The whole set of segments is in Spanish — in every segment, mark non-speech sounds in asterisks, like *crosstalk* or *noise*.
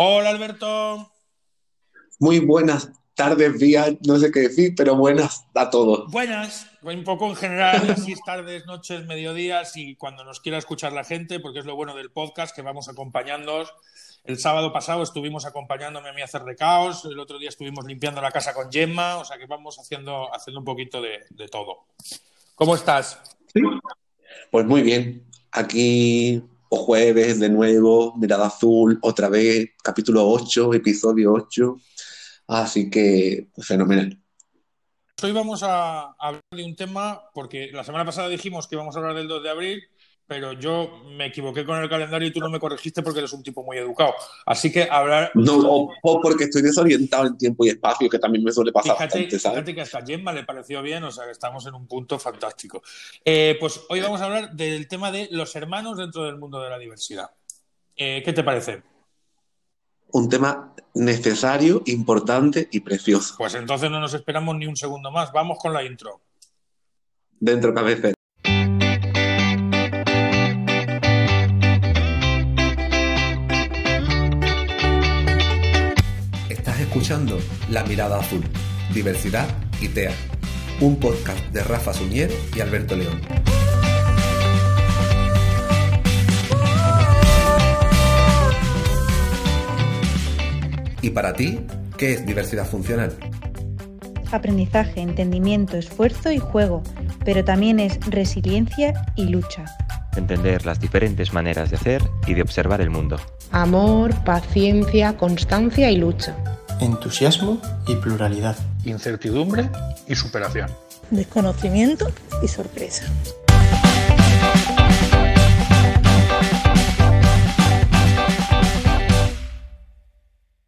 Hola Alberto. Muy buenas tardes, días, no sé qué decir, pero buenas a todos. Buenas, un poco en general, *laughs* así tardes, noches, mediodías y cuando nos quiera escuchar la gente, porque es lo bueno del podcast, que vamos acompañándoos. El sábado pasado estuvimos acompañándome a mí a hacer de caos, el otro día estuvimos limpiando la casa con Gemma, o sea que vamos haciendo, haciendo un poquito de, de todo. ¿Cómo estás? Pues muy bien, aquí o jueves de nuevo, Mirada Azul, otra vez, capítulo 8, episodio 8. Así que, pues, fenomenal. Hoy vamos a hablar de un tema, porque la semana pasada dijimos que íbamos a hablar del 2 de abril, pero yo me equivoqué con el calendario y tú no me corregiste porque eres un tipo muy educado. Así que hablar. No, o, porque estoy desorientado en tiempo y espacio, que también me suele pasar. Fíjate, fíjate que hasta Gemma le pareció bien, o sea que estamos en un punto fantástico. Eh, pues hoy vamos a hablar del tema de los hermanos dentro del mundo de la diversidad. Eh, ¿Qué te parece? Un tema necesario, importante y precioso. Pues entonces no nos esperamos ni un segundo más. Vamos con la intro. Dentro cabeza. Escuchando La Mirada Azul, Diversidad y TEA, un podcast de Rafa Suñer y Alberto León. ¿Y para ti, qué es diversidad funcional? Aprendizaje, entendimiento, esfuerzo y juego, pero también es resiliencia y lucha. Entender las diferentes maneras de hacer y de observar el mundo. Amor, paciencia, constancia y lucha entusiasmo y pluralidad, incertidumbre y superación, desconocimiento y sorpresa.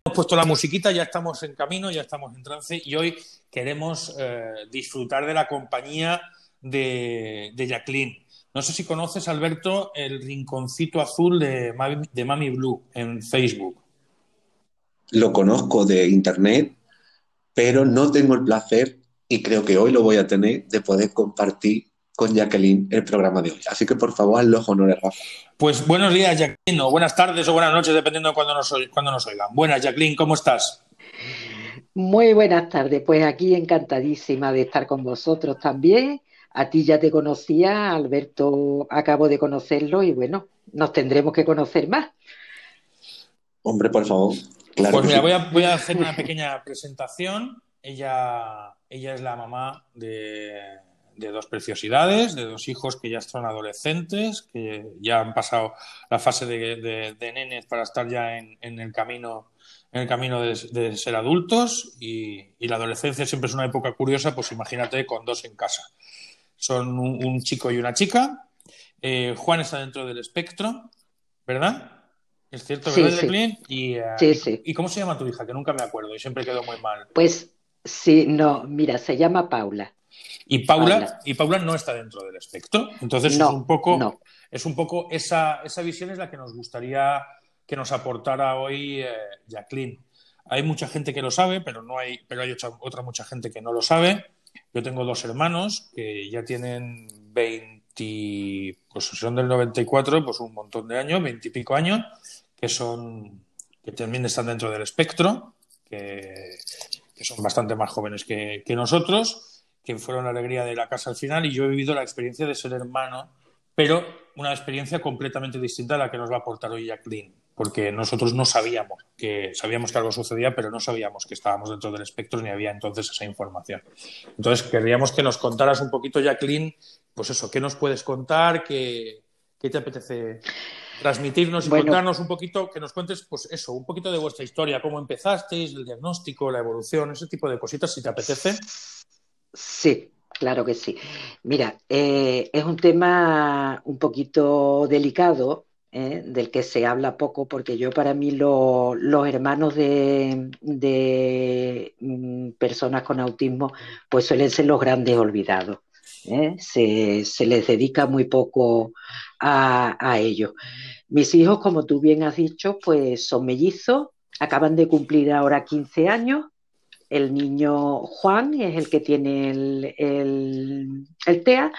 Hemos puesto la musiquita, ya estamos en camino, ya estamos en trance y hoy queremos eh, disfrutar de la compañía de, Jacqueline. No sé si conoces, Alberto, el rinconcito azul de Mami Blue en Facebook lo conozco de internet, pero no tengo el placer, y creo que hoy lo voy a tener, de poder compartir con Jacqueline el programa de hoy. Así que por favor, haz los honores, Rafa. Pues buenos días, Jacqueline, o buenas tardes o buenas noches, dependiendo de cuándo nos, cuando nos oigan. Buenas, Jacqueline, ¿cómo estás? Muy buenas tardes, pues aquí encantadísima de estar con vosotros también. A ti ya te conocía, Alberto acabo de conocerlo y bueno, nos tendremos que conocer más. Hombre, por favor pues mira, voy a, hacer una pequeña presentación. Ella, ella es la mamá de, dos preciosidades, de dos hijos que ya son adolescentes, que ya han pasado la fase de, nenes para estar ya en, el camino en el camino de, ser adultos y, la adolescencia siempre es una época curiosa, pues imagínate con dos en casa. Son un, chico y una chica. Eh, Juan está dentro del espectro, ¿verdad? Es cierto, ¿verdad, sí, Y, eh, sí, sí. ¿Y cómo se llama tu hija? Que nunca me acuerdo y siempre quedó muy mal. Pues sí, no, mira, se llama Paula. Y Paula, y Paula no está dentro del espectro. Entonces es un poco, es un poco esa, esa visión es la que nos gustaría que nos aportara hoy eh, Jacqueline. Hay mucha gente que lo sabe, pero no hay, pero hay otra, otra, mucha gente que no lo sabe. Yo tengo dos hermanos que ya tienen 20, pues son del 94, pues un montón de años, 20 y pico años que son que también están dentro del espectro, que, son bastante más jóvenes que, nosotros, que fueron la alegría de la casa al final, y yo he vivido la experiencia de ser hermano, pero una experiencia completamente distinta a la que nos va a aportar hoy Jacqueline, porque nosotros no sabíamos que sabíamos que algo sucedía, pero no sabíamos que estábamos dentro del espectro ni había entonces esa información. Entonces querríamos que nos contaras un poquito, Jacqueline, pues eso, ¿qué nos puedes contar? ¿Qué, qué te apetece transmitirnos y contarnos un poquito, que nos cuentes, pues eso, un poquito de vuestra historia, cómo empezasteis, el diagnóstico, la evolución, ese tipo de cositas, si te apetece. Sí, claro que sí. Mira, eh, es un tema un poquito delicado, eh, del que se habla poco, porque yo para mí los hermanos de, mm, personas con autismo, pues suelen ser los grandes olvidados. ¿eh? Se, se, les dedica muy poco a, a ellos. Mis hijos, como tú bien has dicho, pues son mellizos, acaban de cumplir ahora 15 años. El niño Juan es el que tiene el, el, TEA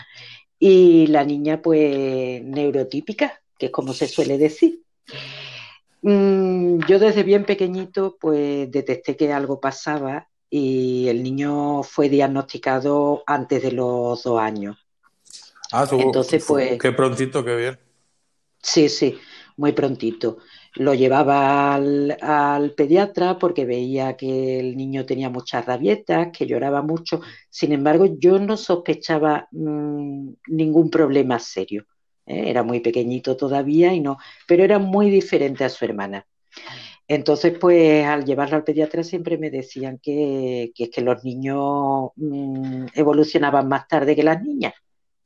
y la niña pues neurotípica, que es como se suele decir. Mm, yo desde bien pequeñito pues detecté que algo pasaba y el niño fue diagnosticado antes de los dos años. Ah, Entonces, pues, qué prontito, qué bien. Sí, sí, muy prontito. Lo llevaba al, pediatra porque veía que el niño tenía muchas rabietas, que lloraba mucho. Sin embargo, yo no sospechaba mm, ningún problema serio. ¿eh? Era muy pequeñito todavía y no, pero era muy diferente a su hermana. Entonces, pues al llevarlo al pediatra siempre me decían que, que, que los niños mm, evolucionaban más tarde que las niñas.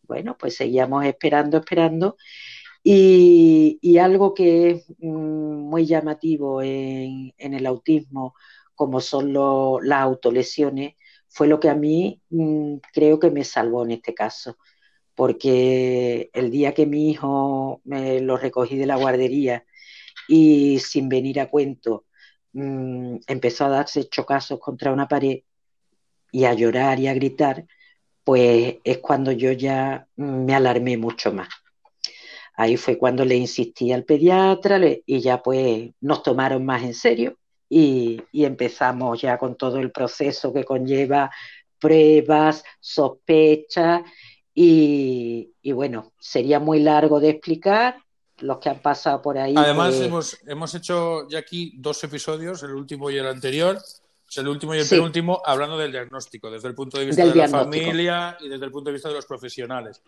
Bueno, pues seguíamos esperando, esperando. Y, algo que es mm, muy llamativo en, el autismo, como son las autolesiones, fue lo que a mí mm, creo que me salvó en este caso, porque el día que mi hijo me lo recogí de la guardería y sin venir a cuento mm, empezó a darse chocazos contra una pared y a llorar y a gritar, pues es cuando yo ya me alarmé mucho más. Ahí fue cuando le insistí al pediatra y ya pues nos tomaron más en serio y, empezamos ya con todo el proceso que conlleva pruebas, sospechas y, bueno, sería muy largo de explicar los que han pasado por ahí. Además, hemos, hemos hecho ya aquí dos episodios, el último y el anterior, el último y el penúltimo, hablando del diagnóstico, desde el punto de vista de la familia y desde el punto de vista de los profesionales.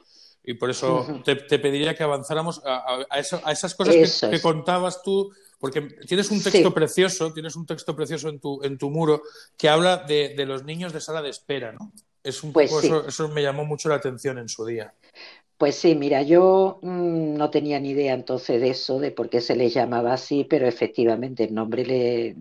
Y por eso te, pediría que avanzáramos a, esas cosas que, contabas tú, porque tienes un texto precioso, tienes un texto precioso en tu, en tu muro que habla de, los niños de sala de espera, ¿no? Es un pues poco, eso, me llamó mucho la atención en su día. Pues sí, mira, yo mm, no tenía ni idea entonces de eso, de por qué se les llamaba así, pero efectivamente el nombre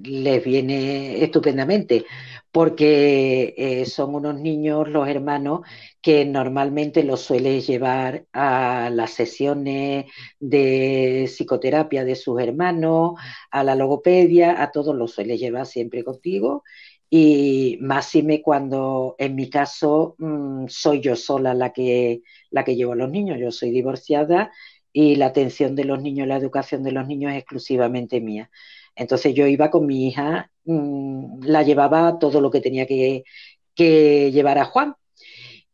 les viene estupendamente, porque eh, son unos niños, los hermanos, que normalmente los sueles llevar a las sesiones de psicoterapia de sus hermanos, a la logopedia, a todos los sueles llevar siempre contigo. Y máxime cuando en mi caso mm, soy yo sola la que, la que llevo a los niños, yo soy divorciada y la atención de los niños, la educación de los niños es exclusivamente mía. Entonces yo iba con mi hija, mm, la llevaba todo lo que tenía que, llevar a Juan.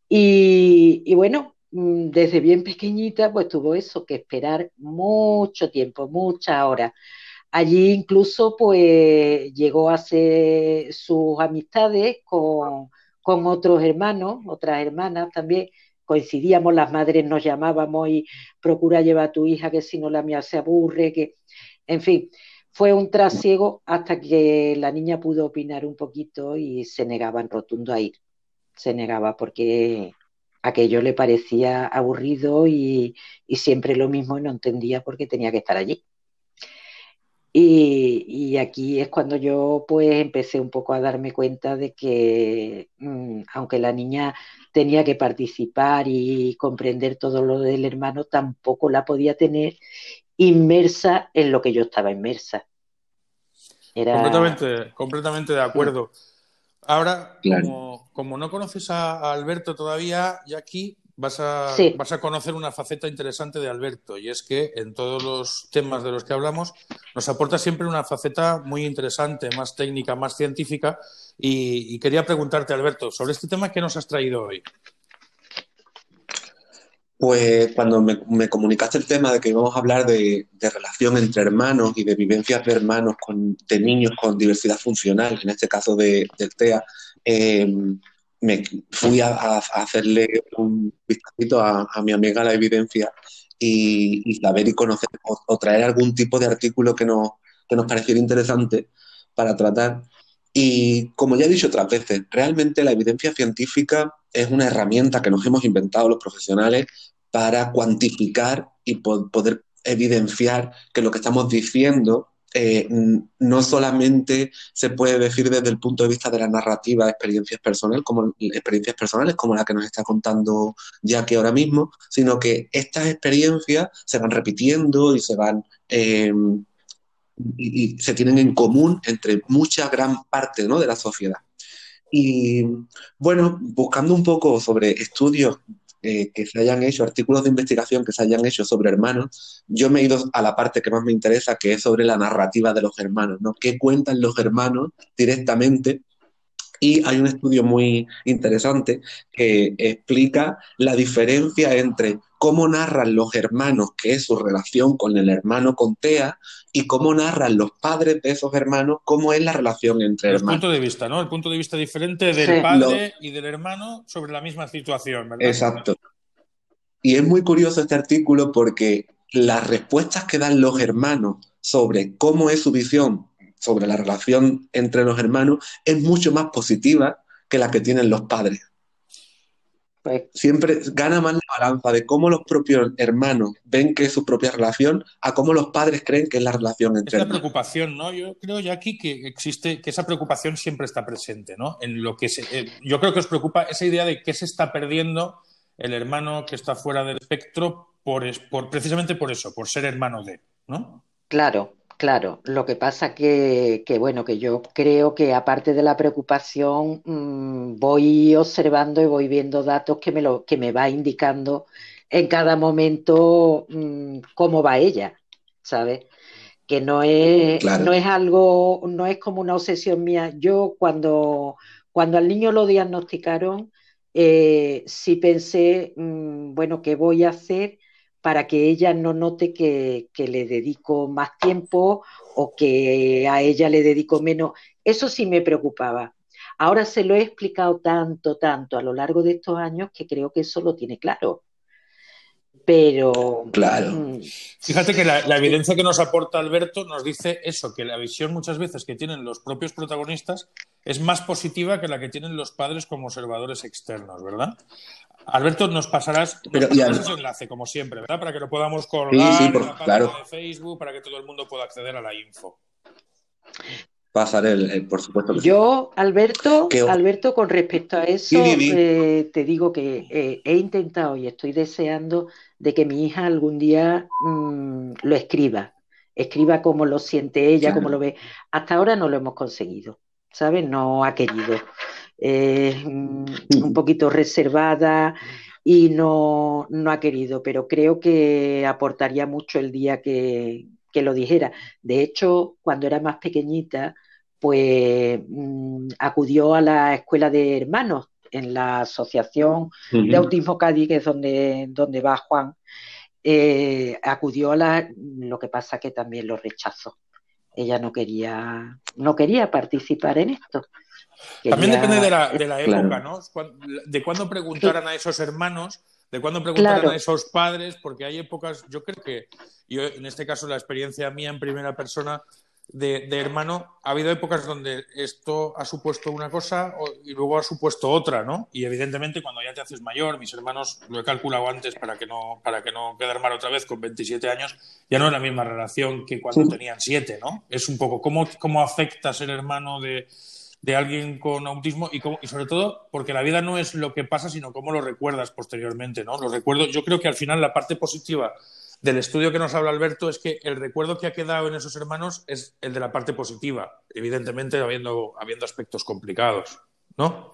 Y, bueno, mm, desde bien pequeñita, pues tuvo eso, que esperar mucho tiempo, muchas horas. Allí incluso, pues llegó a hacer sus amistades con, otros hermanos, otras hermanas también, coincidíamos, las madres nos llamábamos y procura llevar a tu hija que si no la mía se aburre, que, en fin, fue un trasiego hasta que la niña pudo opinar un poquito y se negaba en rotundo a ir. Se negaba porque aquello le parecía aburrido y, siempre lo mismo y no entendía por qué tenía que estar allí. Y, aquí es cuando yo pues empecé un poco a darme cuenta de que mm, aunque la niña tenía que participar y comprender todo lo del hermano, tampoco la podía tener inmersa en lo que yo estaba inmersa. Completamente, completamente de acuerdo. Ahora, como, no conoces a, Alberto todavía, aquí vas a, vas a conocer una faceta interesante de Alberto, y es que en todos los temas de los que hablamos nos aporta siempre una faceta muy interesante, más técnica, más científica, y, y quería preguntarte, Alberto, sobre este tema que nos has traído hoy. Pues cuando me, comunicaste el tema de que íbamos a hablar de, relación entre hermanos y de vivencias de hermanos, con, de niños con diversidad funcional, en este caso de, del TEA, eh, me fui a, hacerle un vistacito a, mi amiga la evidencia y, saber y conocer o, traer algún tipo de artículo que nos, que nos pareciera interesante para tratar. Y como ya he dicho otras veces, realmente la evidencia científica es una herramienta que nos hemos inventado los profesionales para cuantificar y poder evidenciar que lo que estamos diciendo eh, no solamente se puede decir desde el punto de vista de la narrativa experiencias personales, como experiencias personales como la que nos está contando Jackie ahora mismo, sino que estas experiencias se van repitiendo y se van em, y, se tienen en común entre mucha gran parte de la sociedad. Y bueno, buscando un poco sobre estudios eh, que se hayan hecho, artículos de investigación que se hayan hecho sobre hermanos, yo me he ido a la parte que más me interesa, que es sobre la narrativa de los hermanos, ¿no? ¿Qué cuentan los hermanos directamente y hay un estudio muy interesante que explica la diferencia entre cómo narran los hermanos, que es su relación con el hermano con Tea, y cómo narran los padres de esos hermanos, cómo es la relación entre el hermanos. El punto de vista, ¿no? El punto de vista diferente del padre y del hermano sobre la misma situación, ¿verdad? Exacto. Y es muy curioso este artículo porque las respuestas que dan los hermanos sobre cómo es su visión sobre la relación entre los hermanos es mucho más positiva que la que tienen los padres. Pues Siempre gana más la balanza de cómo los propios hermanos ven que es su propia relación a cómo los padres creen que es la relación entre Es la preocupación, ¿no? Yo creo ya aquí que existe, que esa preocupación siempre está presente, ¿no? En lo que se, eh, yo creo que os preocupa esa idea de que se está perdiendo el hermano que está fuera del espectro por, por precisamente por eso, por ser hermano de, ¿no? Claro, Claro, lo que pasa que, que, bueno, que yo creo que aparte de la preocupación, mmm, voy observando y voy viendo datos que me, lo, que me va indicando en cada momento mmm, cómo va ella, ¿sabes? Que no es, claro. no es algo, no es como una obsesión mía. Yo cuando, cuando al niño lo diagnosticaron, eh, sí pensé, mmm, bueno, ¿qué voy a hacer? Para que ella no note que, que, le dedico más tiempo o que a ella le dedico menos. Eso sí me preocupaba. Ahora se lo he explicado tanto, tanto a lo largo de estos años que creo que eso lo tiene claro. Pero. Claro. Mm, Fíjate que la, la, evidencia que nos aporta Alberto nos dice eso, que la visión muchas veces que tienen los propios protagonistas es más positiva que la que tienen los padres como observadores externos, ¿verdad? Alberto, nos pasarás, nos Pero, pasarás ya, ese enlace, como siempre, ¿verdad? Para que lo podamos colgar Sí, sí, por- en la página claro. de Facebook, para que todo el mundo pueda acceder a la info. pasaré, el, el- por supuesto que sí. Yo, Alberto, Alberto, con respecto a eso, eh, te digo que eh, he intentado y estoy deseando de que mi hija algún día mm, lo escriba, escriba cómo lo siente ella, Claro. cómo lo ve. Hasta ahora no lo hemos conseguido, ¿sabes? No ha querido. Mm, un poquito reservada y no, no ha querido, pero creo que aportaría mucho el día que, que lo dijera. De hecho, cuando era más pequeñita, pues mm, acudió a la escuela de hermanos en la asociación de. Autismo Cádiz, que es donde, donde va Juan, eh, acudió a la, lo que pasa que también lo rechazó. Ella no quería, no quería participar en esto. También depende de la, de la Claro. época, ¿no? De cuándo preguntaran a esos hermanos, de cuándo preguntaran Claro. a esos padres, porque hay épocas, yo creo que, yo en este caso la experiencia mía en primera persona de, de hermano, ha habido épocas donde esto ha supuesto una cosa y luego ha supuesto otra, ¿no? Y evidentemente cuando ya te haces mayor, mis hermanos, lo he calculado antes para que no, para que no quedar mal otra vez, con 27 años, ya no es la misma relación que cuando tenían 7, ¿no? Es un poco cómo, cómo afecta ser hermano de, de alguien con autismo y, cómo- y sobre todo porque la vida no es lo que pasa, sino cómo lo recuerdas posteriormente, ¿no? Los recuerdos, yo creo que al final la parte positiva del estudio que nos habla Alberto es que el recuerdo que ha quedado en esos hermanos es el de la parte positiva, evidentemente habiendo, habiendo aspectos complicados, ¿no?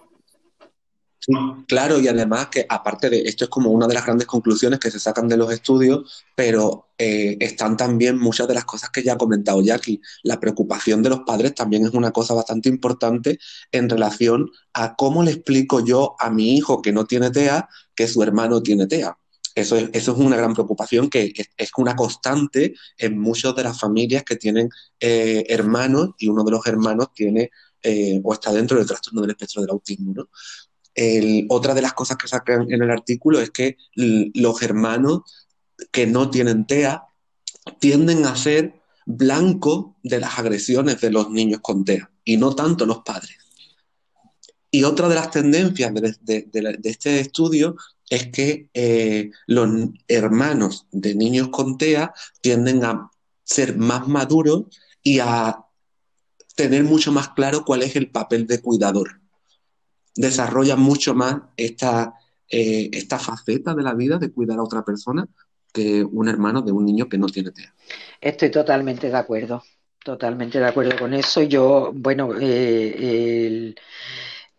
Claro, y además que aparte de esto es como una de las grandes conclusiones que se sacan de los estudios, pero eh, están también muchas de las cosas que ya ha comentado Jackie. La preocupación de los padres también es una cosa bastante importante en relación a cómo le explico yo a mi hijo que no tiene TEA que su hermano tiene TEA. Eso es, eso es una gran preocupación que es, una constante en muchas de las familias que tienen eh, hermanos y uno de los hermanos tiene eh, o está dentro del trastorno del espectro del autismo, otra de las cosas que sacan en el artículo es que los hermanos que no tienen TEA tienden a ser blanco de las agresiones de los niños con TEA y no tanto los padres. Y otra de las tendencias de este estudio es que eh, los hermanos de niños con TEA tienden a ser más maduros y a tener mucho más claro cuál es el papel de cuidador desarrolla mucho más esta, eh, esta faceta de la vida de cuidar a otra persona que un hermano de un niño que no tiene TEA. Estoy totalmente de acuerdo, totalmente de acuerdo con eso. Yo, bueno, eh, el-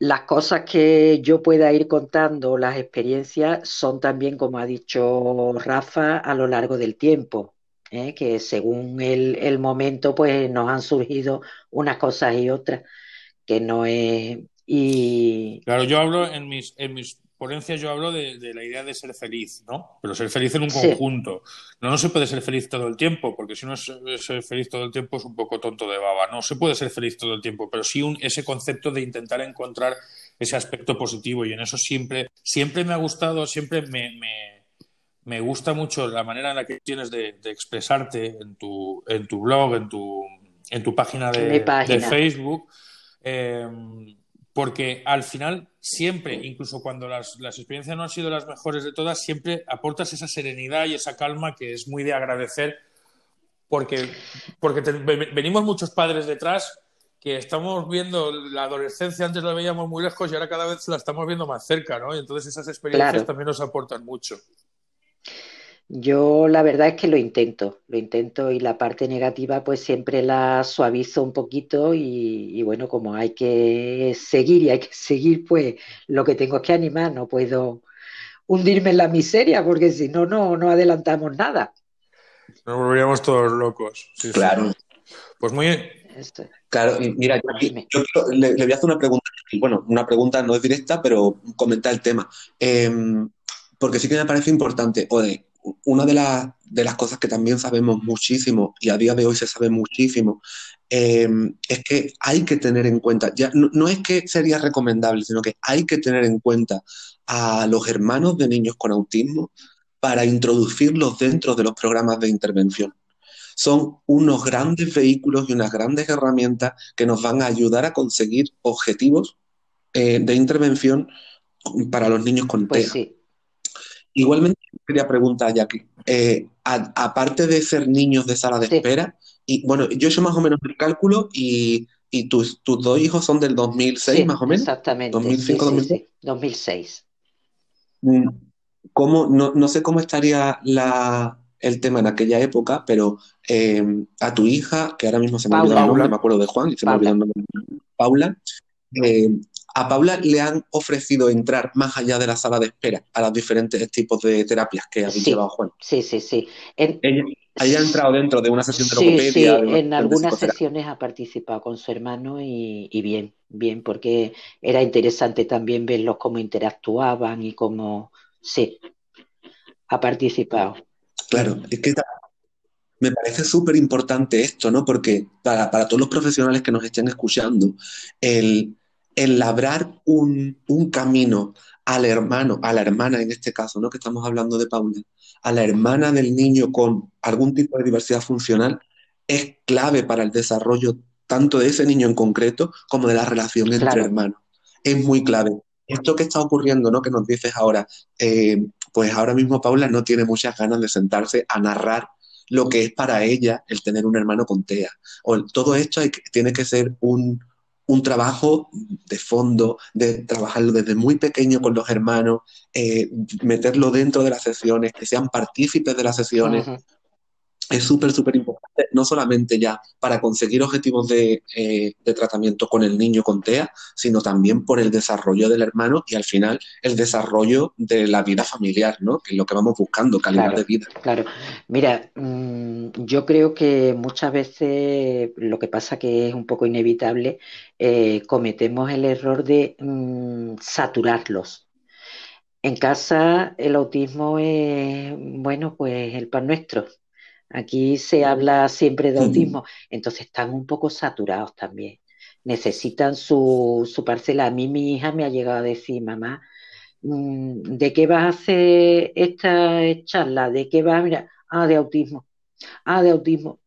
las cosas que yo pueda ir contando, las experiencias, son también, como ha dicho Rafa, a lo largo del tiempo. ¿eh? que según el, el, momento, pues nos han surgido unas cosas y otras, que no es... Y... Claro, yo hablo en mis, en mis ponencias, yo hablo de, la idea de ser feliz, ¿no? Pero ser feliz en un conjunto. No, no se puede ser feliz todo el tiempo, porque si no es ser feliz todo el tiempo es un poco tonto de baba. No se puede ser feliz todo el tiempo, pero sí un, ese concepto de intentar encontrar ese aspecto positivo y en eso siempre, siempre me ha gustado, siempre me me gusta mucho la manera en la que tienes de, expresarte en tu, en tu blog, en tu, en tu página de, Facebook, em, porque al final siempre, incluso cuando las, experiencias no han sido las mejores de todas, siempre aportas esa serenidad y esa calma que es muy de agradecer, porque, porque venimos muchos padres detrás que estamos viendo la adolescencia, antes la veíamos muy lejos y ahora cada vez la estamos viendo más cerca, ¿no? Y entonces esas experiencias también nos aportan mucho. Yo la verdad es que lo intento, lo intento y la parte negativa pues siempre la suavizo un poquito y, bueno, como hay que seguir y hay que *laughs* seguir pues lo que tengo es que animar, no puedo hundirme en la miseria porque si no, no, no adelantamos nada. Nos volveríamos todos locos. claro. Pues muy bien. Claro, mira, yo, le, voy a hacer una pregunta, bueno, una pregunta no es directa, pero comenta el tema. Em, porque sí que me parece importante, Ode, una de, de, las cosas que también sabemos muchísimo y a día de hoy se sabe muchísimo em, es que hay que tener en cuenta, ya no, es que sería recomendable, sino que hay que tener en cuenta a los hermanos de niños con autismo para introducirlos dentro de los programas de intervención. Son unos grandes vehículos y unas grandes herramientas que nos van a ayudar a conseguir objetivos eh, de intervención para los niños con pues TEA. Igualmente quería preguntar, Jackie, eh, aparte de ser niños de sala de espera, y bueno, yo he hecho más o menos el cálculo y, tus, tus, dos hijos son del 2006 más o menos. Exactamente. 2005, 2006. 2006. ¿Cómo, no, sé cómo estaría la, el tema en aquella época, pero eh, a tu hija, que ahora mismo se me ha olvidado el nombre, me acuerdo de Juan, y se me ha olvidado el nombre, Paula, eh, a Paula le han ofrecido entrar más allá de la sala de espera a los diferentes tipos de terapias que habéis llevado Juan. Sí, sí, sí. ella, ha entrado dentro de una sesión de logopedia. Sí, en algunas sesiones ha participado con su hermano y, bien, bien, porque era interesante también verlos cómo interactuaban y cómo, sí, ha participado. Claro, es que me parece súper importante esto, ¿no? Porque para, para, todos los profesionales que nos estén escuchando, el, el labrar un, camino al hermano, a la hermana en este caso, ¿no? Que estamos hablando de Paula, a la hermana del niño con algún tipo de diversidad funcional, es clave para el desarrollo tanto de ese niño en concreto como de la relación entre hermanos. Es muy clave. Esto que está ocurriendo, ¿no? Que nos dices ahora, eh, pues ahora mismo Paula no tiene muchas ganas de sentarse a narrar lo que es para ella el tener un hermano con TEA. O todo esto tiene que ser un, un trabajo de fondo, de trabajarlo desde muy pequeño con los hermanos, eh, meterlo dentro de las sesiones, que sean partícipes de las sesiones, es súper, súper importante, no solamente ya para conseguir objetivos de, eh, tratamiento con el niño con TEA, sino también por el desarrollo del hermano y al final el desarrollo de la vida familiar, ¿no? Que es lo que vamos buscando, calidad de vida. Claro, mira, mm, yo creo que muchas veces lo que pasa que es un poco inevitable, eh, cometemos el error de mm, saturarlos. En casa el autismo es, bueno, pues el pan nuestro Aquí se habla siempre de autismo, *laughs* entonces están un poco saturados también. Necesitan su, su parcela. A mí mi hija me ha llegado a decir, mamá, mm, ¿de qué vas a hacer esta charla? ¿De qué vas a mirar? Ah, de autismo. Ah, de autismo.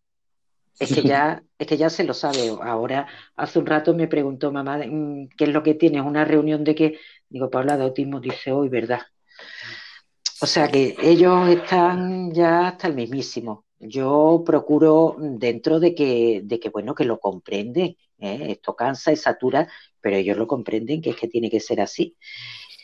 Es que ya, es que ya se lo sabe. Ahora, hace un rato me preguntó mamá, mm, ¿qué es lo que tienes? ¿Una reunión de qué? Digo, Paula, de autismo, dice hoy, ¿verdad? O sea que ellos están ya hasta el mismísimo. Yo procuro dentro de que, de que bueno, que lo comprenden. ¿eh? Esto cansa y satura, pero ellos lo comprenden que es que tiene que ser así.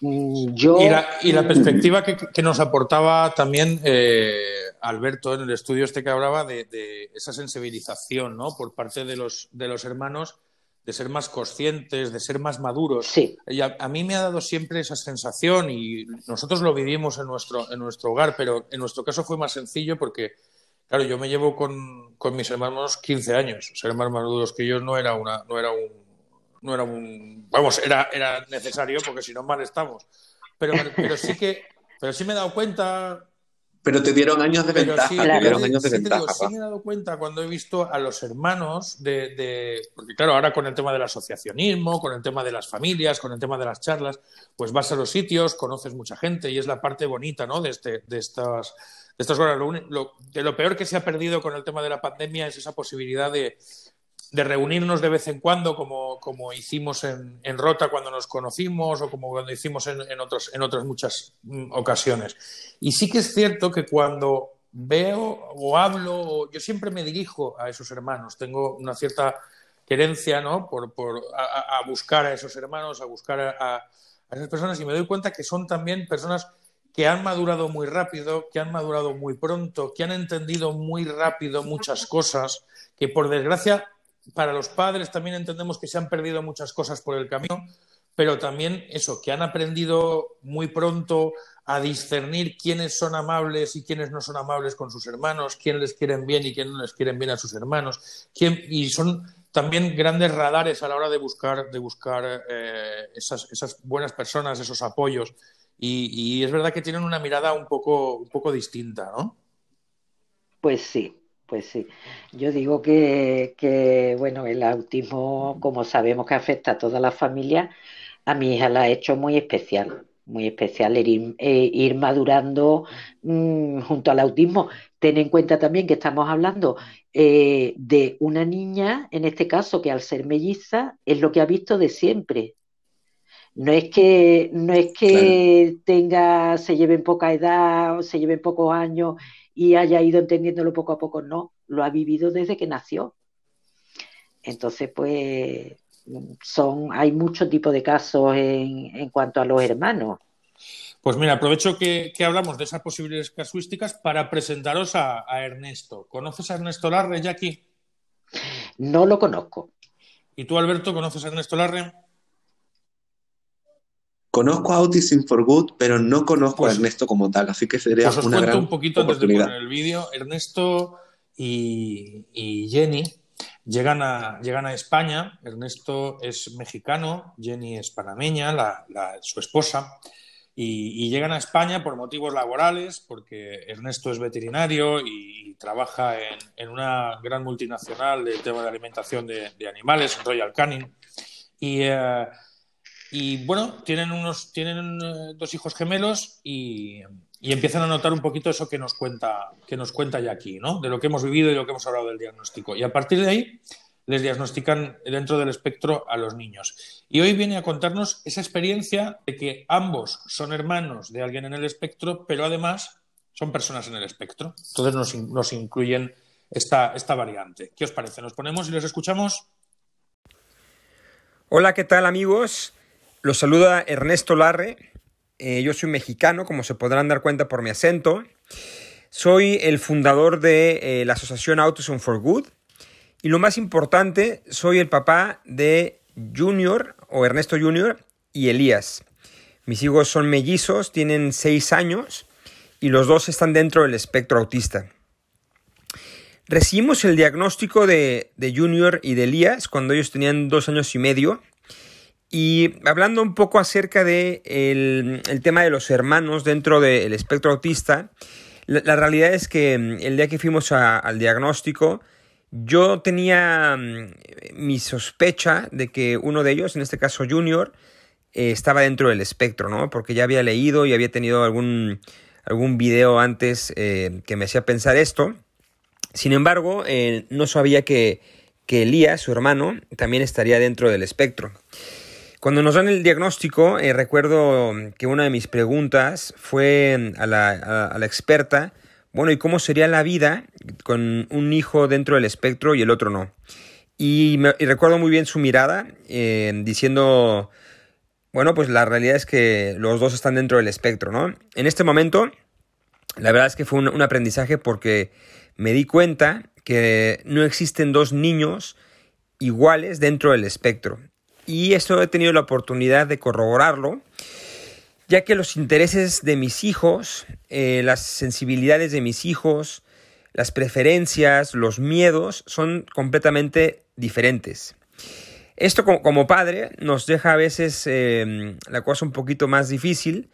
Mm, yo... Y, la, perspectiva que, nos aportaba también eh, Alberto en el estudio este que hablaba de, esa sensibilización ¿no? por parte de los, de los hermanos de ser más conscientes, de ser más maduros. Sí. Y a, mí me ha dado siempre esa sensación y nosotros lo vivimos en nuestro, en nuestro hogar, pero en nuestro caso fue más sencillo porque, claro, yo me llevo con, con mis hermanos 15 años. Ser más maduros que yo no era, una, no era un... No era un vamos, era, era necesario porque si no mal estamos. Pero, pero sí que pero sí me he dado cuenta pero te dieron años de ventaja. Sí, años de ventaja, sí me he dado cuenta cuando he visto a los hermanos de, Porque claro, ahora con el tema del asociacionismo, con el tema de las familias, con el tema de las charlas, pues vas a los sitios, conoces mucha gente y es la parte bonita, ¿no? De, este, de estas... De estas cosas. Lo, de lo peor que se ha perdido con el tema de la pandemia es esa posibilidad de, reunirnos de vez en cuando, como, hicimos en, Rota cuando nos conocimos o como cuando hicimos en, en, en otras muchas mm, ocasiones. Y sí que es cierto que cuando veo o hablo, yo siempre me dirijo a esos hermanos, tengo una cierta querencia ¿no? por, a, buscar a esos hermanos, a buscar a esas personas y me doy cuenta que son también personas que han madurado muy rápido, que han madurado muy pronto, que han entendido muy rápido muchas cosas, que por desgracia para los padres también entendemos que se han perdido muchas cosas por el camino, pero también eso, que han aprendido muy pronto a discernir quiénes son amables y quiénes no son amables con sus hermanos, quiénes les quieren bien y quiénes no les quieren bien a sus hermanos, y son también grandes radares a la hora de buscar, de buscar eh, esas, buenas personas, esos apoyos. Y, es verdad que tienen una mirada un poco, un poco distinta, ¿no? Pues sí, pues sí, yo digo que, bueno, el autismo, como sabemos que afecta a toda la familia, a mi hija la ha hecho muy especial, muy especial ir, eh, madurando mm, junto al autismo. Ten en cuenta también que estamos hablando eh, de una niña, en este caso, que al ser melliza es lo que ha visto de siempre. No es que, no es que tenga, se lleve en poca edad o se lleve en pocos años y haya ido entendiéndolo poco a poco, no, lo ha vivido desde que nació. Entonces, pues, son, hay muchos tipos de casos en, en, cuanto a los hermanos. Pues mira, aprovecho que, hablamos de esas posibles casuísticas para presentaros a, Ernesto. ¿Conoces a Ernesto Larre, Jackie? No lo conozco. ¿Y tú, Alberto, conoces a Ernesto Larre? Conozco a Autism for Good, pero no conozco a Ernesto como tal, así que sería pues os una cuento un poquito antes de poner el vídeo. Ernesto y, Jenny llegan a, llegan a España. Ernesto es mexicano, Jenny es panameña, su esposa. Y, llegan a España por motivos laborales, porque Ernesto es veterinario y, trabaja en, una gran multinacional del tema de alimentación de, animales, Royal Canin. Y eh, y bueno, tienen, unos, tienen eh, dos hijos gemelos y, empiezan a notar un poquito eso que nos cuenta, que nos cuenta ya aquí, ¿no? De lo que hemos vivido y lo que hemos hablado del diagnóstico. Y a partir de ahí les diagnostican dentro del espectro a los niños. Y hoy viene a contarnos esa experiencia de que ambos son hermanos de alguien en el espectro, pero además son personas en el espectro. Entonces nos, nos incluyen esta, esta variante. ¿Qué os parece? ¿Nos ponemos y los escuchamos? Hola, ¿qué tal amigos? Los saluda Ernesto Larre. Eh, yo soy mexicano, como se podrán dar cuenta por mi acento. Soy el fundador de eh, la asociación Autism for Good. Y lo más importante, soy el papá de Junior o Ernesto Junior y Elías. Mis hijos son mellizos, tienen seis años y los dos están dentro del espectro autista. Recibimos el diagnóstico de, de Junior y de Elías cuando ellos tenían dos años y medio y hablando un poco acerca del de el tema de los hermanos dentro del espectro autista, la, realidad es que mm, el día que fuimos al diagnóstico, yo tenía mm, mi sospecha de que uno de ellos, en este caso Junior, eh, estaba dentro del espectro, ¿no? Porque ya había leído y había tenido algún, algún video antes eh, que me hacía pensar esto. Sin embargo, eh, no sabía que, que Elías, su hermano, también estaría dentro del espectro. Cuando nos dan el diagnóstico, eh, recuerdo que una de mis preguntas fue a la, experta, bueno, ¿y cómo sería la vida con un hijo dentro del espectro y el otro no? Y, recuerdo muy bien su mirada eh, diciendo, bueno, pues la realidad es que los dos están dentro del espectro, ¿no? En este momento, la verdad es que fue un aprendizaje porque me di cuenta que no existen dos niños iguales dentro del espectro. Y esto he tenido la oportunidad de corroborarlo, ya que los intereses de mis hijos, eh, las sensibilidades de mis hijos, las preferencias, los miedos son completamente diferentes. Esto como, padre nos deja a veces em, la cosa un poquito más difícil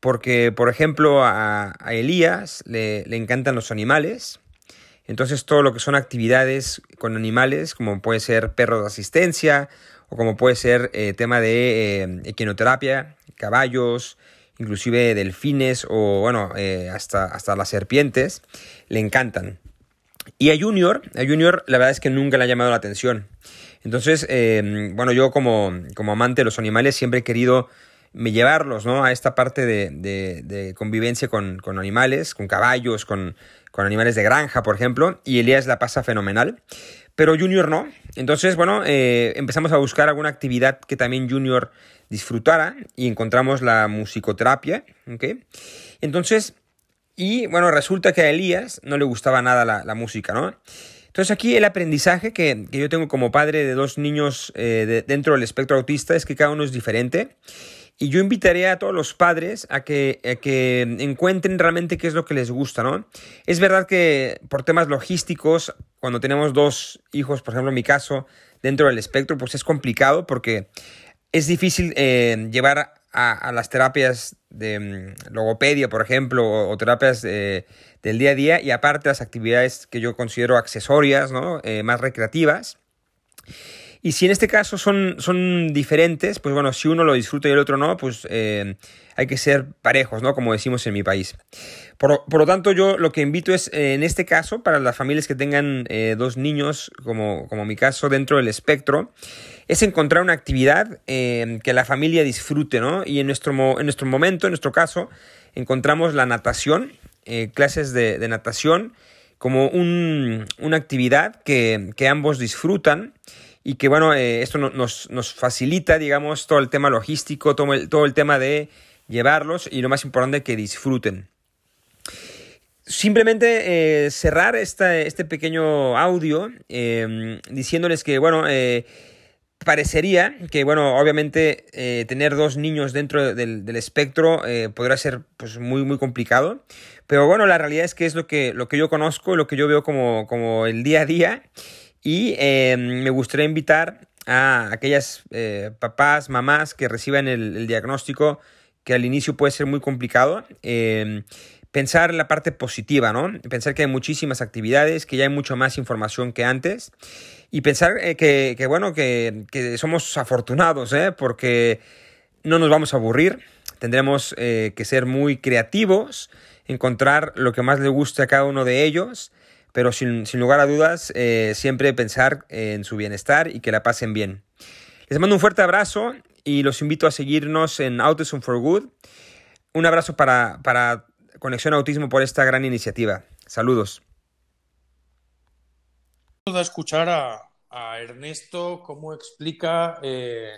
porque, por ejemplo, a, Elías le, encantan los animales. Entonces todo lo que son actividades con animales, como puede ser perros de asistencia o como puede ser eh, tema de eh, equinoterapia, caballos, inclusive delfines o bueno, eh, hasta, hasta las serpientes, le encantan. Y a Junior, a Junior la verdad es que nunca le ha llamado la atención. Entonces, bueno, yo como, como amante de los animales siempre he querido me llevarlos ¿no? a esta parte de, convivencia con, animales, con caballos, con, animales de granja, por ejemplo, y Elías la pasa fenomenal, pero Junior no. Entonces, bueno, eh, empezamos a buscar alguna actividad que también Junior disfrutara y encontramos la musicoterapia, ¿ok? Entonces, y bueno, resulta que a Elías no le gustaba nada la, música, ¿no? Entonces aquí el aprendizaje que, yo tengo como padre de dos niños eh, dentro del espectro autista es que cada uno es diferente. Y yo invitaría a todos los padres a que, encuentren realmente qué es lo que les gusta, ¿no? Es verdad que por temas logísticos, cuando tenemos dos hijos, por ejemplo en mi caso, dentro del espectro, pues es complicado porque es difícil eh, llevar a, las terapias de mm, logopedia, por ejemplo, o, terapias del día a día, y aparte las actividades que yo considero accesorias, ¿no? Eh, más recreativas. Y si en este caso son, son diferentes, pues bueno, si uno lo disfruta y el otro no, pues eh, hay que ser parejos, ¿no? Como decimos en mi país. Por, lo tanto, yo lo que invito es, en este caso, para las familias que tengan dos niños, como, como mi caso, dentro del espectro, es encontrar una actividad eh, que la familia disfrute, ¿no? Y en nuestro, en nuestro momento, en nuestro caso, encontramos la natación, eh, clases de, natación, como una actividad que, ambos disfrutan y que, bueno, eh, esto nos, facilita, digamos, todo el tema logístico, todo el, todo el tema de llevarlos y lo más importante, que disfruten. Simplemente cerrar este pequeño audio diciéndoles que, bueno, parecería que, bueno, obviamente eh, tener dos niños dentro del, espectro eh, podrá ser pues, muy, muy complicado. Pero bueno, la realidad es que es lo que, lo que yo conozco, lo que yo veo como, como el día a día. Y em, me gustaría invitar a aquellas eh, papás, mamás que reciban el, diagnóstico, que al inicio puede ser muy complicado em, pensar en la parte positiva, ¿no? Pensar que hay muchísimas actividades, que ya hay mucho más información que antes y pensar eh, que, bueno, que, somos afortunados, ¿eh? porque no nos vamos a aburrir, tendremos eh, que ser muy creativos, encontrar lo que más le guste a cada uno de ellos, pero sin, lugar a dudas, siempre pensar en su bienestar y que la pasen bien. Les mando un fuerte abrazo y los invito a seguirnos en Autism for Good. Un abrazo para, para Conexión Autismo por esta gran iniciativa. Saludos a escuchar a, Ernesto cómo explica eh,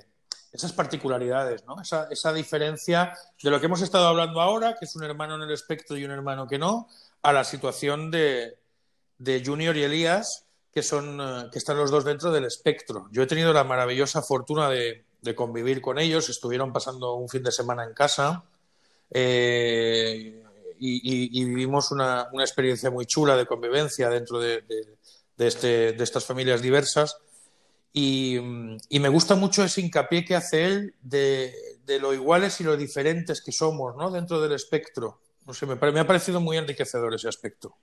esas particularidades, ¿no? Esa, diferencia de lo que hemos estado hablando ahora, que es un hermano en el espectro y un hermano que no, a la situación de, Junior y Elías, que, son, eh, que están los dos dentro del espectro. Yo he tenido la maravillosa fortuna de, convivir con ellos, estuvieron pasando un fin de semana en casa. Eh, y, vivimos una, experiencia muy chula de convivencia dentro de, este, de, estas familias diversas. Y, me gusta mucho ese hincapié que hace él de, lo iguales y lo diferentes que somos ¿no? dentro del espectro. No sé, me, me ha parecido muy enriquecedor ese aspecto.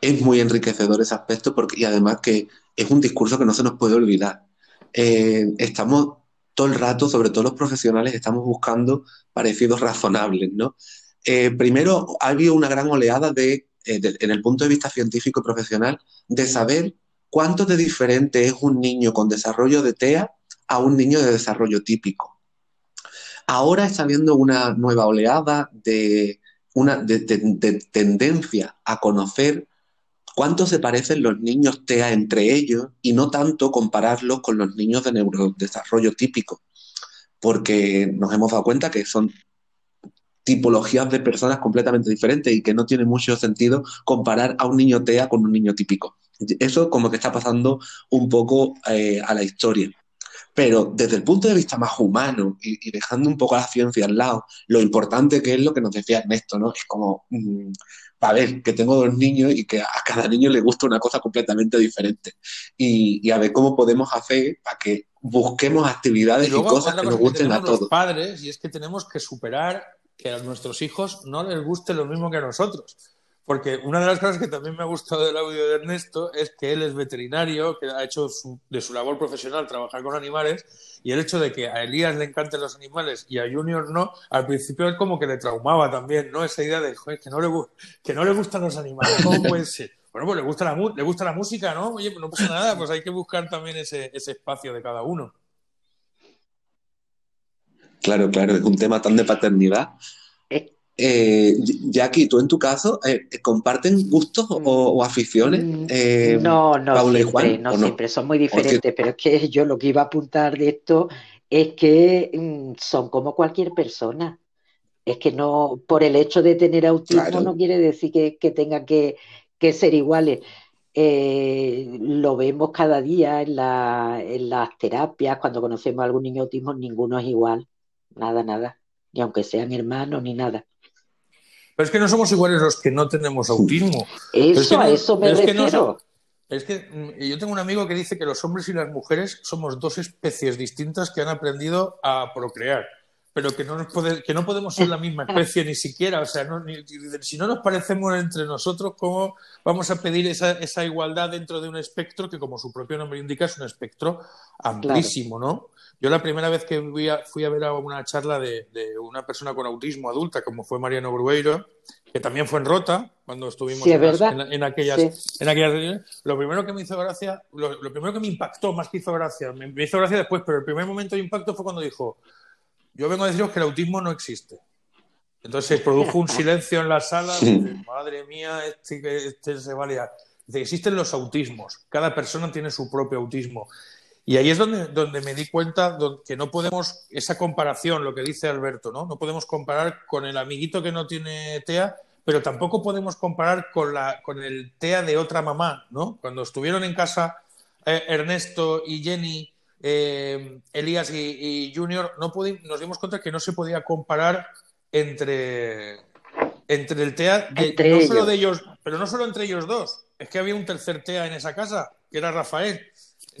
Es muy enriquecedor ese aspecto porque, y además que es un discurso que no se nos puede olvidar. Eh, estamos todo el rato, sobre todo los profesionales, estamos buscando parecidos razonables, ¿no? Eh, primero, ha habido una gran oleada de eh, en el punto de vista científico y profesional, de saber cuánto de diferente es un niño con desarrollo de TEA a un niño de desarrollo típico. Ahora está habiendo una nueva oleada de, una, tendencia a conocer cuánto se parecen los niños TEA entre ellos y no tanto compararlos con los niños de neurodesarrollo típico, porque nos hemos dado cuenta que son tipologías de personas completamente diferentes y que no tiene mucho sentido comparar a un niño TEA con un niño típico. Eso como que está pasando un poco eh, a la historia. Pero desde el punto de vista más humano y, dejando un poco la ciencia al lado, lo importante que es lo que nos decía Ernesto, ¿no? Es como, mm, a ver, que tengo dos niños y que a cada niño le gusta una cosa completamente diferente. Y, a ver cómo podemos hacer para que busquemos actividades y, cosas que nos gusten a todos. padres, y es que tenemos que superar que a nuestros hijos no les guste lo mismo que a nosotros. Porque una de las cosas que también me ha gustado del audio de Ernesto es que él es veterinario, que ha hecho de su labor profesional trabajar con animales, y el hecho de que a Elías le encanten los animales y a Junior no, al principio es como que le traumaba también, ¿no? Esa idea de que, no le, que no le gustan los animales, ¿cómo *laughs* puede ser? Bueno, pues le gusta la, le gusta la música, ¿no? Oye, pues no pasa nada, pues hay que buscar también ese, ese espacio de cada uno. Claro, claro, es un tema tan de paternidad eh, Jackie, tú en tu caso, eh, ¿comparten gustos o, aficiones? Mm, eh, no, no, siempre, no, siempre, son muy diferentes, pero es que *laughs* yo lo que iba a apuntar de esto es que mm, son como cualquier persona. Es que no, por el hecho de tener autismo no quiere decir que, que tengan que, ser iguales. Eh, lo vemos cada día en, la, en las terapias, cuando conocemos a algún niño autismo, ninguno es igual, nada, nada, ni aunque sean hermanos ni nada. Pero es que no somos iguales los que no tenemos autismo. Eso, a eso me refiero. Es que, mm, yo tengo un amigo que dice que los hombres y las mujeres somos dos especies distintas que han aprendido a procrear, pero que no, nos que no podemos ser la misma especie ni siquiera. O sea, si no nos parecemos entre nosotros, ¿cómo vamos a pedir esa, esa, igualdad dentro de un espectro que, como su propio nombre indica, es un espectro amplísimo, ¿no? Yo la primera vez que fui a, fui a ver a una charla de, una persona con autismo adulta, como fue Mariano Grueiro, que también fue en Rota, cuando estuvimos en, aquellas, en aquellas reuniones, lo primero que me hizo gracia, lo, primero que me impactó, más que hizo gracia, me, hizo gracia después, pero el primer momento de impacto fue cuando dijo, yo vengo a deciros que el autismo no existe. Entonces se produjo un *laughs* silencio en la sala, madre mía, este, este se va a liar. Dice, existen los autismos, cada persona tiene su propio autismo. Y ahí es donde, donde me di cuenta que no podemos, esa comparación, lo que dice Alberto, ¿no? No podemos comparar con el amiguito que no tiene TEA, pero tampoco podemos comparar con, la, con el TEA de otra mamá, ¿no? Cuando estuvieron en casa eh, Ernesto y Jenny, eh, Elías y, Junior, no nos dimos cuenta que no se podía comparar entre, entre el TEA, no solo de ellos, pero no solo entre ellos dos, es que había un tercer TEA en esa casa, que era Rafael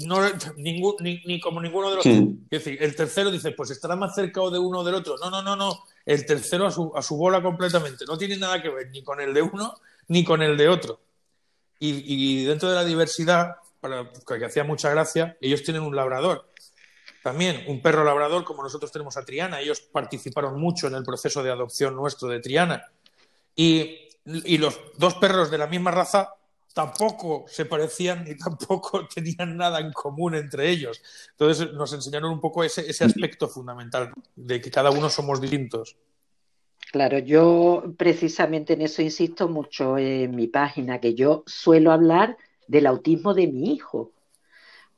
no, ningún, ni, como ninguno de los Es decir, el tercero dice, pues estará más cerca de uno o del otro. No, no, no, no. El tercero a su, a su bola completamente. No tiene nada que ver ni con el de uno ni con el de otro. Y, dentro de la diversidad, para, que hacía mucha gracia, ellos tienen un labrador. También un perro labrador, como nosotros tenemos a Triana. Ellos participaron mucho en el proceso de adopción nuestro de Triana. Y, y los dos perros de la misma raza tampoco se parecían ni tampoco *laughs* tenían nada en común entre ellos. Entonces nos enseñaron un poco ese, ese aspecto fundamental de que cada uno somos distintos. Claro, yo precisamente en eso insisto mucho en mi página, que yo suelo hablar del autismo de mi hijo,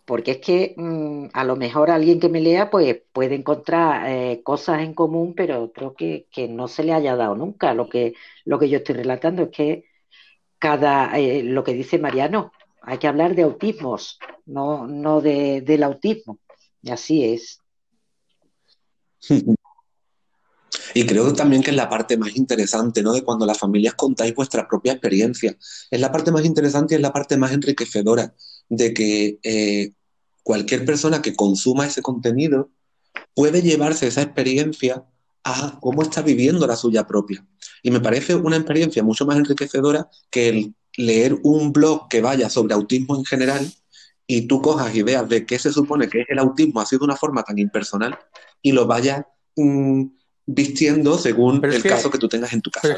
porque es que mm, a lo mejor alguien que me lea pues puede encontrar eh, cosas en común, pero creo que, que, no se le haya dado nunca. Lo que, lo que yo estoy relatando es que cada, eh, lo que dice Mariano, hay que hablar de autismos, no, no de, del autismo. Y así es. *laughs* Y creo también que es la parte más interesante, ¿no? De cuando las familias contáis vuestra propia experiencia. Es la parte más interesante y es la parte más enriquecedora de que eh, cualquier persona que consuma ese contenido puede llevarse esa experiencia a cómo está viviendo la suya propia. Y me parece una experiencia mucho más enriquecedora que el leer un blog que vaya sobre autismo en general y tú cojas ideas de qué se supone que es el autismo así de una forma tan impersonal y lo vayas mm, vistiendo según el caso que tú tengas en tu casa.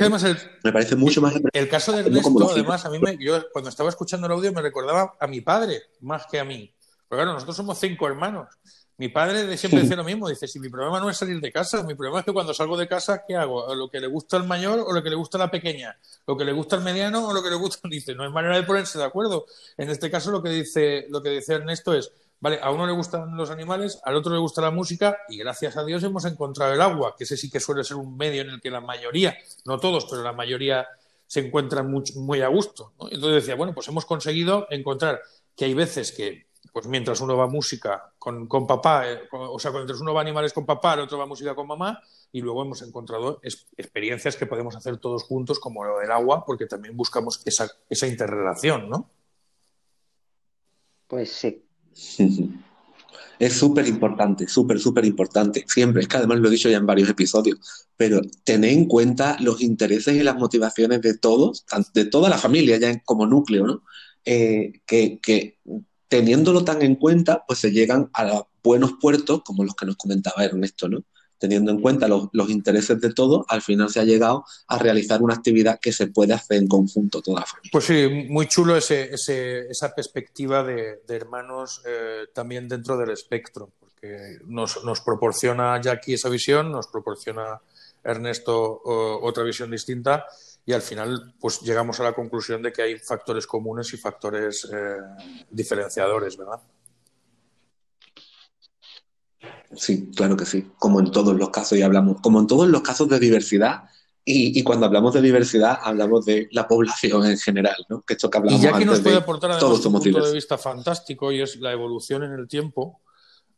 me parece mucho más El caso de Ernesto, además, a mí me, yo cuando estaba escuchando el audio me recordaba a mi padre más que a mí. Porque claro, nosotros somos cinco hermanos. Mi padre siempre *laughs* decía lo mismo, dice, si mi problema no es salir de casa, mi problema es que cuando salgo de casa, ¿qué hago? ¿Lo que le gusta al mayor o lo que le gusta a la pequeña? ¿Lo que le gusta al mediano o lo que le gusta? *laughs* Dice, no hay manera de ponerse de acuerdo. En este caso lo que dice, lo que dice Ernesto es, vale, a uno le gustan los animales, al otro le gusta la música y gracias a Dios hemos encontrado el agua, que ese sí que suele ser un medio en el que la mayoría, no todos, pero la mayoría se encuentran muy, muy a gusto. Entonces decía, bueno, pues hemos conseguido encontrar que hay veces que, pues mientras uno va música con, con papá, eh, o sea, mientras uno va animales con papá, el otro va música con mamá, y luego hemos encontrado experiencias que podemos hacer todos juntos, como lo del agua, porque también buscamos esa, esa interrelación, ¿no? Pues sí. Es súper importante, súper, súper importante. Siempre, es que además lo he dicho ya en varios episodios, pero tener en cuenta los intereses y las motivaciones de todos, de toda la familia ya como núcleo, ¿no? Eh, que, que, teniéndolo tan en cuenta, pues se llegan a buenos puertos, como los que nos comentaba Ernesto, ¿no? Teniendo en cuenta los, intereses de todos, al final se ha llegado a realizar una actividad que se puede hacer en conjunto toda la familia. Pues sí, muy chulo ese, esa perspectiva de, hermanos eh, también dentro del espectro, porque nos, nos proporciona Jackie esa visión, nos proporciona Ernesto otra visión distinta y al final pues llegamos a la conclusión de que hay factores comunes y factores eh, diferenciadores, ¿verdad? Sí, claro que sí, como en todos los casos y hablamos, como en todos los casos de diversidad y, cuando hablamos de diversidad hablamos de la población en general, ¿no? Que esto que hablamos y ya que nos puede aportar además un punto de vista fantástico y es la evolución en el tiempo,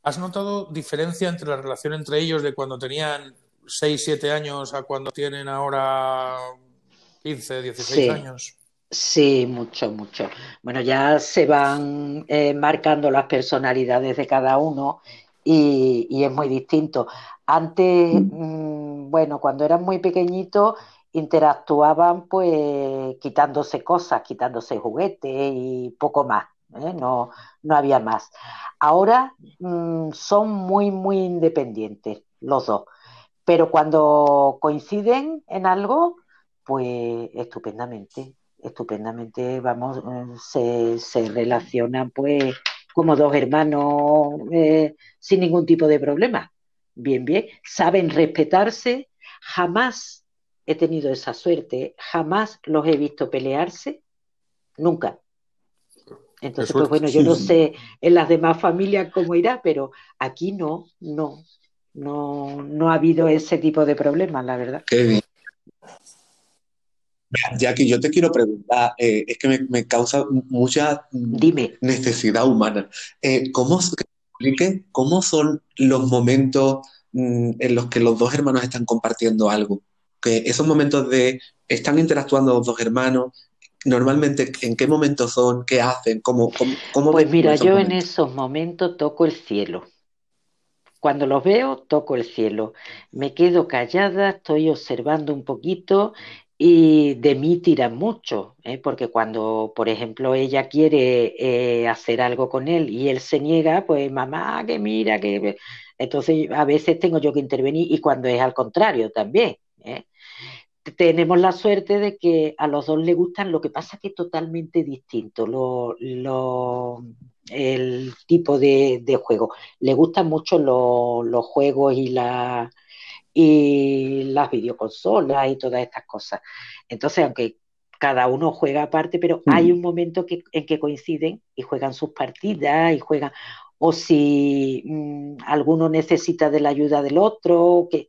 ¿has notado diferencia entre la relación entre ellos de cuando tenían 6, 7 años a cuando tienen ahora 15, 16 años. Sí, mucho, mucho. Bueno, ya se van eh, marcando las personalidades de cada uno y, es muy distinto. Antes, mm, bueno, cuando eran muy pequeñitos, interactuaban pues quitándose cosas, quitándose juguetes y poco más. ¿eh? No, no había más. Ahora mm, son muy, muy independientes los dos. Pero cuando coinciden en algo, pues estupendamente, estupendamente, vamos, eh, se, relacionan pues como dos hermanos eh, sin ningún tipo de problema. Bien, bien, saben respetarse, jamás he tenido esa suerte, jamás los he visto pelearse, nunca. Entonces, pues bueno, yo no sé en las demás familias cómo irá, pero aquí no, no, no, no ha habido ese tipo de problemas, la verdad. Jackie, yo te quiero preguntar, eh, es que me, causa mucha necesidad humana. Eh, ¿cómo, ¿Cómo son los momentos mm, en los que los dos hermanos están compartiendo algo? Que esos momentos de están interactuando los dos hermanos, normalmente en qué momentos son, qué hacen, cómo, cómo, Pues mira, yo en esos momentos toco el cielo. Cuando los veo, toco el cielo. Me quedo callada, estoy observando un poquito y de mí tiran mucho, ¿eh? porque cuando, por ejemplo, ella quiere eh, hacer algo con él y él se niega, pues mamá, que mira, que... Entonces a veces tengo yo que intervenir y cuando es al contrario también. ¿eh? Tenemos la suerte de que a los dos les gustan, lo que pasa que es totalmente distinto lo, lo, el tipo de, de, juego. Le gustan mucho los juegos y la y las videoconsolas y todas estas cosas. Entonces, aunque cada uno juega aparte, pero hay un momento que, en que coinciden y juegan sus partidas y juegan, o si mm, alguno necesita de la ayuda del otro, que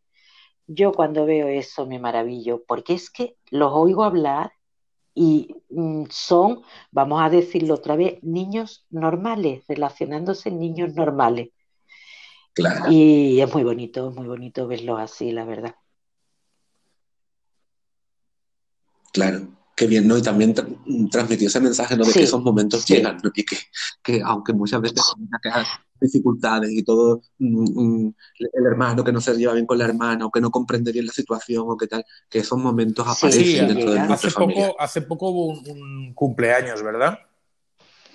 yo cuando veo eso me maravillo, porque es que los oigo hablar y mm, son, vamos a decirlo otra vez, niños normales, relacionándose en niños normales. Y es muy bonito, muy bonito verlo así, la verdad. Claro, qué bien, ¿no? Y también transmitió ese mensaje, ¿no? De que esos momentos llegan, ¿no? Y que, aunque muchas veces hay dificultades y todo, mm, mm, el hermano que no se lleva bien con la hermana o que no comprende bien la situación o qué tal, que esos momentos aparecen dentro de hace poco, hace poco hubo un, cumpleaños, ¿verdad?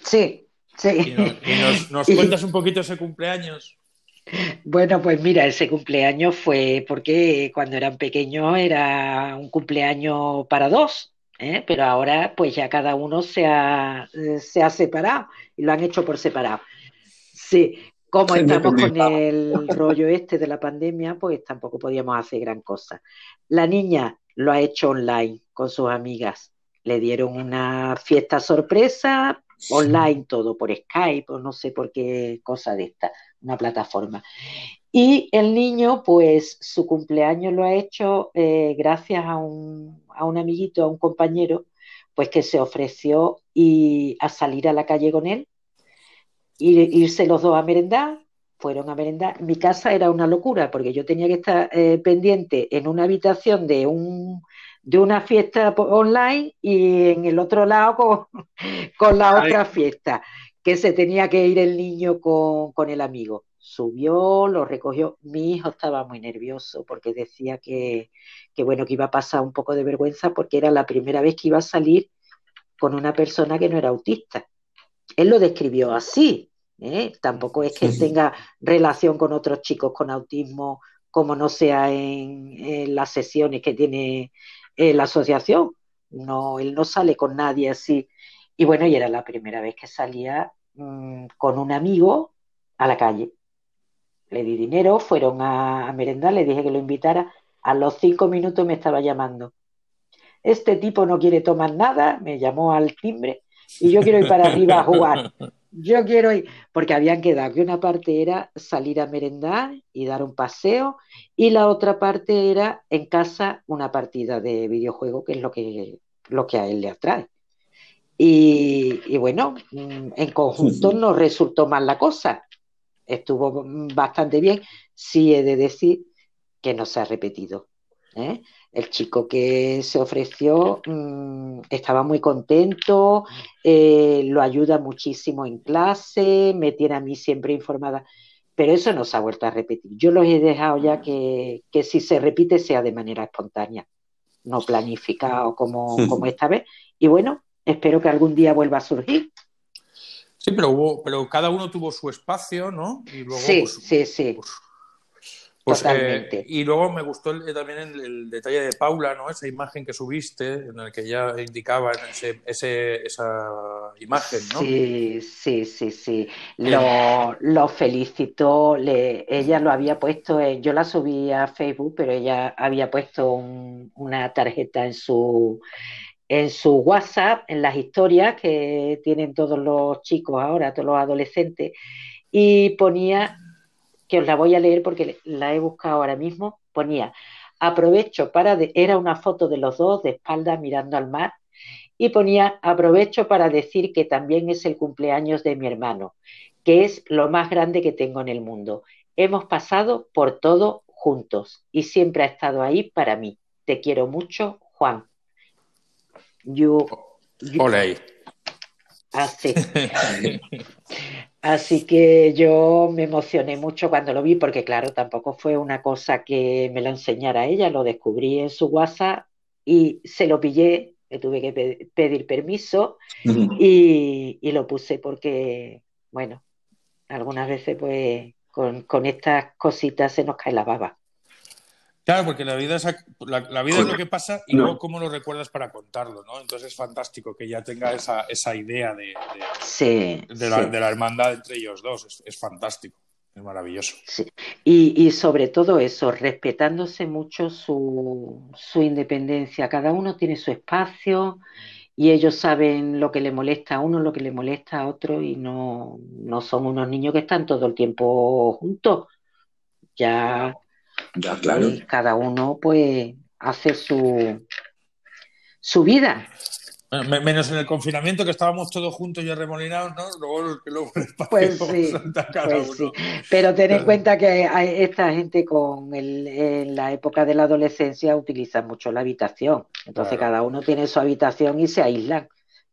Sí, sí. Y, nos *laughs* cuentas un poquito ese cumpleaños. Bueno, pues mira, ese cumpleaños fue porque cuando eran pequeños era un cumpleaños para dos, ¿eh? pero ahora pues ya cada uno se ha, se ha separado y lo han hecho por separado. Sí, como estamos con el rollo este de la pandemia, pues tampoco podíamos hacer gran cosa. La niña lo ha hecho online con sus amigas. Le dieron una fiesta sorpresa online todo, por Skype o no sé por qué cosa de esta, una plataforma. Y el niño, pues su cumpleaños lo ha hecho eh, gracias a un, a un amiguito, a un compañero, pues que se ofreció y a salir a la calle con él, irse los dos a merendar, fueron a merendar. Mi casa era una locura porque yo tenía que estar eh, pendiente en una habitación de un de una fiesta online y en el otro lado con, *laughs* con la otra fiesta, que se tenía que ir el niño con, con el amigo subió, lo recogió. Mi hijo estaba muy nervioso porque decía que, bueno, que iba a pasar un poco de vergüenza porque era la primera vez que iba a salir con una persona que no era autista. Él lo describió así. ¿eh? Tampoco es que tenga relación con otros chicos con autismo, como no sea en, las sesiones que tiene eh, la asociación. No, él no sale con nadie así. Y bueno, y era la primera vez que salía mm, con un amigo a la calle le di dinero, fueron a, merendar, le dije que lo invitara. A los cinco minutos me estaba llamando. Este tipo no quiere tomar nada, me llamó al timbre y yo quiero ir para arriba a jugar. *laughs* Yo quiero ir, porque habían quedado que una parte era salir a merendar y dar un paseo y la otra parte era en casa una partida de videojuego, que es lo que, lo que a él le atrae. Y, y bueno, mm, en conjunto nos resultó mal la cosa estuvo bastante bien. Sí he de decir que no se ha repetido. ¿eh? El chico que se ofreció mm, estaba muy contento, eh, lo ayuda muchísimo en clase, me tiene a mí siempre informada, pero eso no se ha vuelto a repetir. Yo los he dejado ya que, si se repite sea de manera espontánea, no planificado como, como esta vez. Y bueno, espero que algún día vuelva a surgir. Sí, pero hubo, pero cada uno tuvo su espacio, ¿no? Y luego, sí, pues, sí, sí. Pues, pues, eh, y luego me gustó también el, detalle de Paula, ¿no? Esa imagen que subiste, en el que ya indicaba ese, esa imagen, ¿no? Sí, sí, sí, sí. Lo, lo felicitó, le, ella lo había puesto, yo la subí a Facebook, pero ella había puesto una tarjeta en su en su WhatsApp, en las historias que tienen todos los chicos ahora, todos los adolescentes, y ponía, que os la voy a leer porque la he buscado ahora mismo, ponía, aprovecho para, era una foto de los dos de espalda mirando al mar, y ponía, aprovecho para decir que también es el cumpleaños de mi hermano, que es lo más grande que tengo en el mundo. Hemos pasado por todo juntos y siempre ha estado ahí para mí. Te quiero mucho, Juan. Yo, Así. *laughs* Así que yo me emocioné mucho cuando lo vi, porque claro, tampoco fue una cosa que me lo enseñara ella, lo descubrí en su WhatsApp y se lo pillé, le tuve que pedir permiso y, lo puse porque, bueno, algunas veces pues con, con estas cositas se nos cae la baba. Claro, porque la vida, es, la, vida es lo que pasa y luego cómo lo recuerdas para contarlo, ¿no? Entonces es fantástico que ya tenga esa, esa idea de, de, la, hermandad entre ellos dos. Es, fantástico, es maravilloso. Sí. Y, y, sobre todo eso, respetándose mucho su, su independencia. Cada uno tiene su espacio y ellos saben lo que le molesta a uno, lo que le molesta a otro y no, no son unos niños que están todo el tiempo juntos. Ya ya, claro. Y cada uno, pues, hace su, su vida. menos en el confinamiento que estábamos todos juntos y arremolinados, ¿no? Luego, luego pues, sí, pues sí, Pero ten en cuenta que esta gente con el, en la época de la adolescencia utiliza mucho la habitación. Entonces cada uno tiene su habitación y se aíslan.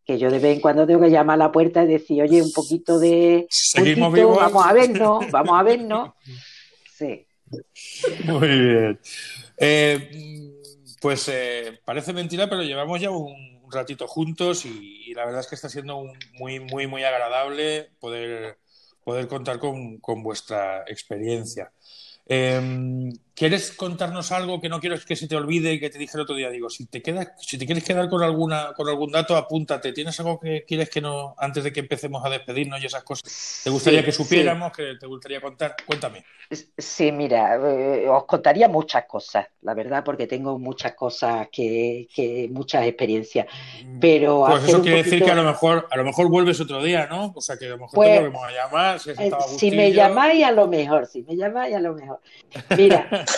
Que yo de vez en cuando tengo que llamar a la puerta y decir, oye, un poquito de... Seguimos vivos. Vamos a vernos, vamos a vernos. *laughs* Sí. Muy bien. Eh, pues eh, parece mentira, pero llevamos ya un, ratito juntos y, la verdad es que está siendo muy, muy, muy agradable poder, poder contar con, vuestra experiencia. Em, ¿Quieres contarnos algo que no quiero que se te olvide y que te dije el otro día? Digo, si te quedas, si te quieres quedar con alguna, con algún dato, apúntate. ¿Tienes algo que quieres que no, antes de que empecemos a despedirnos y esas cosas? ¿Te gustaría que supiéramos, que te gustaría contar? Cuéntame. Sí, mira, eh, os contaría muchas cosas, la verdad, porque tengo muchas cosas que, que muchas experiencias. Mm, Pero pues eso quiere decir que a lo mejor, a lo mejor vuelves otro día, ¿no? O sea que a lo mejor te pues, volvemos a llamar. Si, eh, si me llamáis a lo mejor, si me llamáis a lo mejor. Mira, *laughs*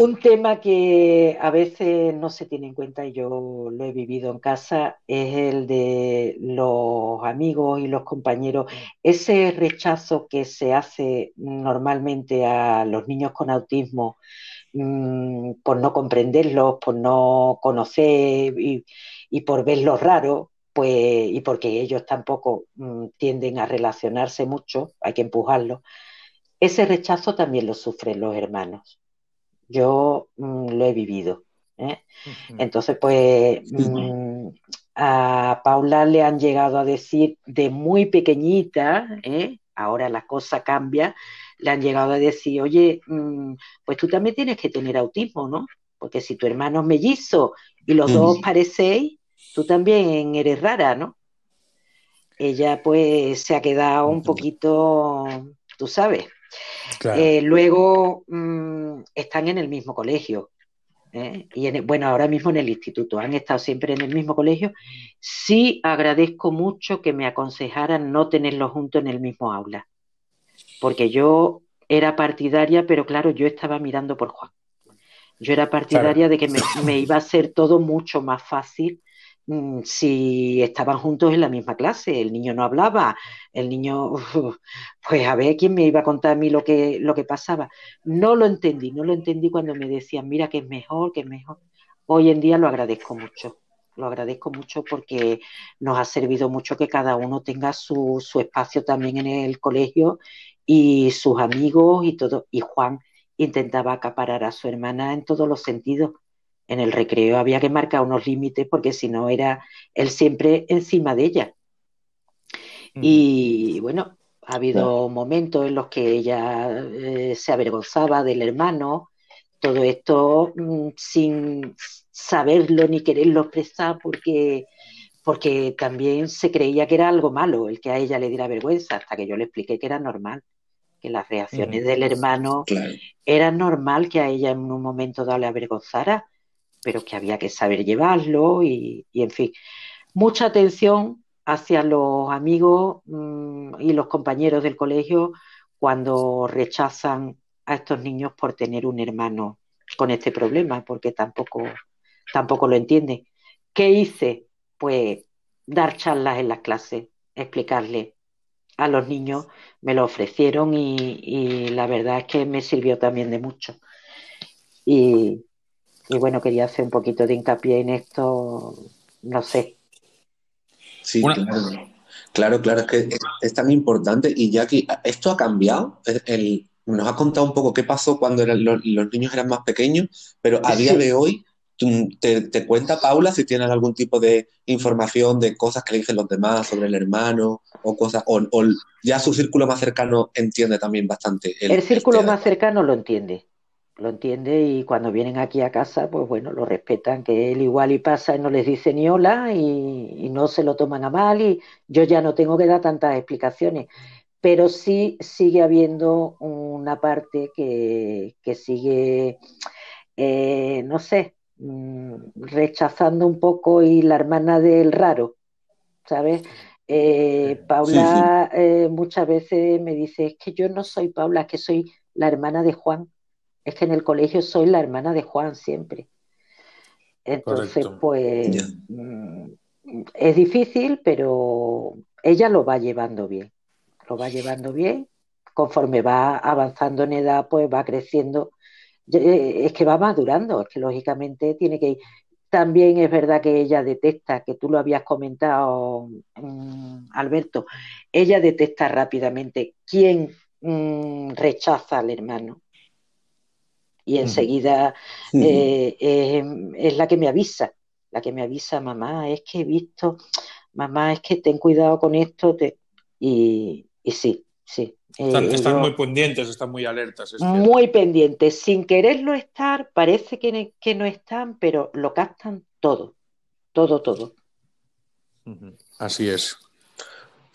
un tema que a veces no se tiene en cuenta y yo lo he vivido en casa es el de los amigos y los compañeros. Ese rechazo que se hace normalmente a los niños con autismo mm, por no comprenderlos, por no conocer y, por verlos raros, pues, y porque ellos tampoco mm, tienden a relacionarse mucho, hay que empujarlos. Ese rechazo también lo sufren los hermanos. Yo mm, lo he vivido. ¿eh? Entonces, pues mm, a Paula le han llegado a decir de muy pequeñita, ¿eh? ahora la cosa cambia, le han llegado a decir, oye, mm, pues tú también tienes que tener autismo, ¿no? Porque si tu hermano es mellizo y los dos parecéis, tú también eres rara, ¿no? Ella pues se ha quedado un poquito, tú sabes, eh, luego mm, están en el mismo colegio. ¿eh? Y bueno, ahora mismo en el instituto. Han estado siempre en el mismo colegio. Sí agradezco mucho que me aconsejaran no tenerlos juntos en el mismo aula. Porque yo era partidaria, pero claro, yo estaba mirando por Juan. Yo era partidaria de que me, me, iba a ser todo mucho más fácil si estaban juntos en la misma clase, el niño no hablaba, el niño, *laughs* pues a ver quién me iba a contar a mí lo que, lo que pasaba. No lo entendí, no lo entendí cuando me decían, mira que es mejor, que es mejor. Hoy en día lo agradezco mucho, lo agradezco mucho porque nos ha servido mucho que cada uno tenga su, su espacio también en el colegio y sus amigos y todo. Y Juan intentaba acaparar a su hermana en todos los sentidos en el recreo había que marcar unos límites porque si no era él siempre encima de ella. Y bueno, ha habido momentos en los que ella eh, se avergonzaba del hermano, todo esto mm, sin saberlo ni quererlo expresar porque, porque también se creía que era algo malo el que a ella le diera vergüenza, hasta que yo le expliqué que era normal, que las reacciones del hermano era normal que a ella en un momento dado le avergonzara pero que había que saber llevarlo y, en fin, mucha atención hacia los amigos mm, y los compañeros del colegio cuando rechazan a estos niños por tener un hermano con este problema, porque tampoco, tampoco lo entienden. ¿Qué hice? Pues dar charlas en las clases, explicarle a los niños, me lo ofrecieron y, y la verdad es que me sirvió también de mucho. Y, y bueno, quería hacer un poquito de hincapié en esto, no sé. Sí, claro. Claro, es que es, tan importante. Y ya que esto ha cambiado. El, nos ha contado un poco qué pasó cuando eran, los, niños eran más pequeños, pero a día de hoy, te, cuenta Paula si tienes algún tipo de información de cosas que le dicen los demás sobre el hermano o cosas, o, ya su círculo más cercano entiende también bastante. El, círculo más cercano lo entiende lo entiende y cuando vienen aquí a casa, pues bueno, lo respetan, que él igual y pasa y no les dice ni hola y, no se lo toman a mal y yo ya no tengo que dar tantas explicaciones, pero sí sigue habiendo una parte que, sigue, eh, no sé, mm, rechazando un poco y la hermana del raro, ¿sabes? Eh, Paula eh, muchas veces me dice, es que yo no soy Paula, es que soy la hermana de Juan es que en el colegio soy la hermana de Juan siempre. Entonces, pues mm, es difícil, pero ella lo va llevando bien. Lo va llevando bien. Conforme va avanzando en edad, pues va creciendo. Es que va madurando, es que lógicamente tiene que ir. También es verdad que ella detecta, que tú lo habías comentado, mm, Alberto, ella detecta rápidamente quién mm, rechaza al hermano y enseguida eh, es, la que me avisa, la que me avisa, mamá, es que he visto, mamá, es que ten cuidado con esto, y, sí, sí. Están, muy pendientes, están muy alertas. muy pendientes. Sin quererlo estar, parece que, que no están, pero lo captan todo. Todo, todo. Así es.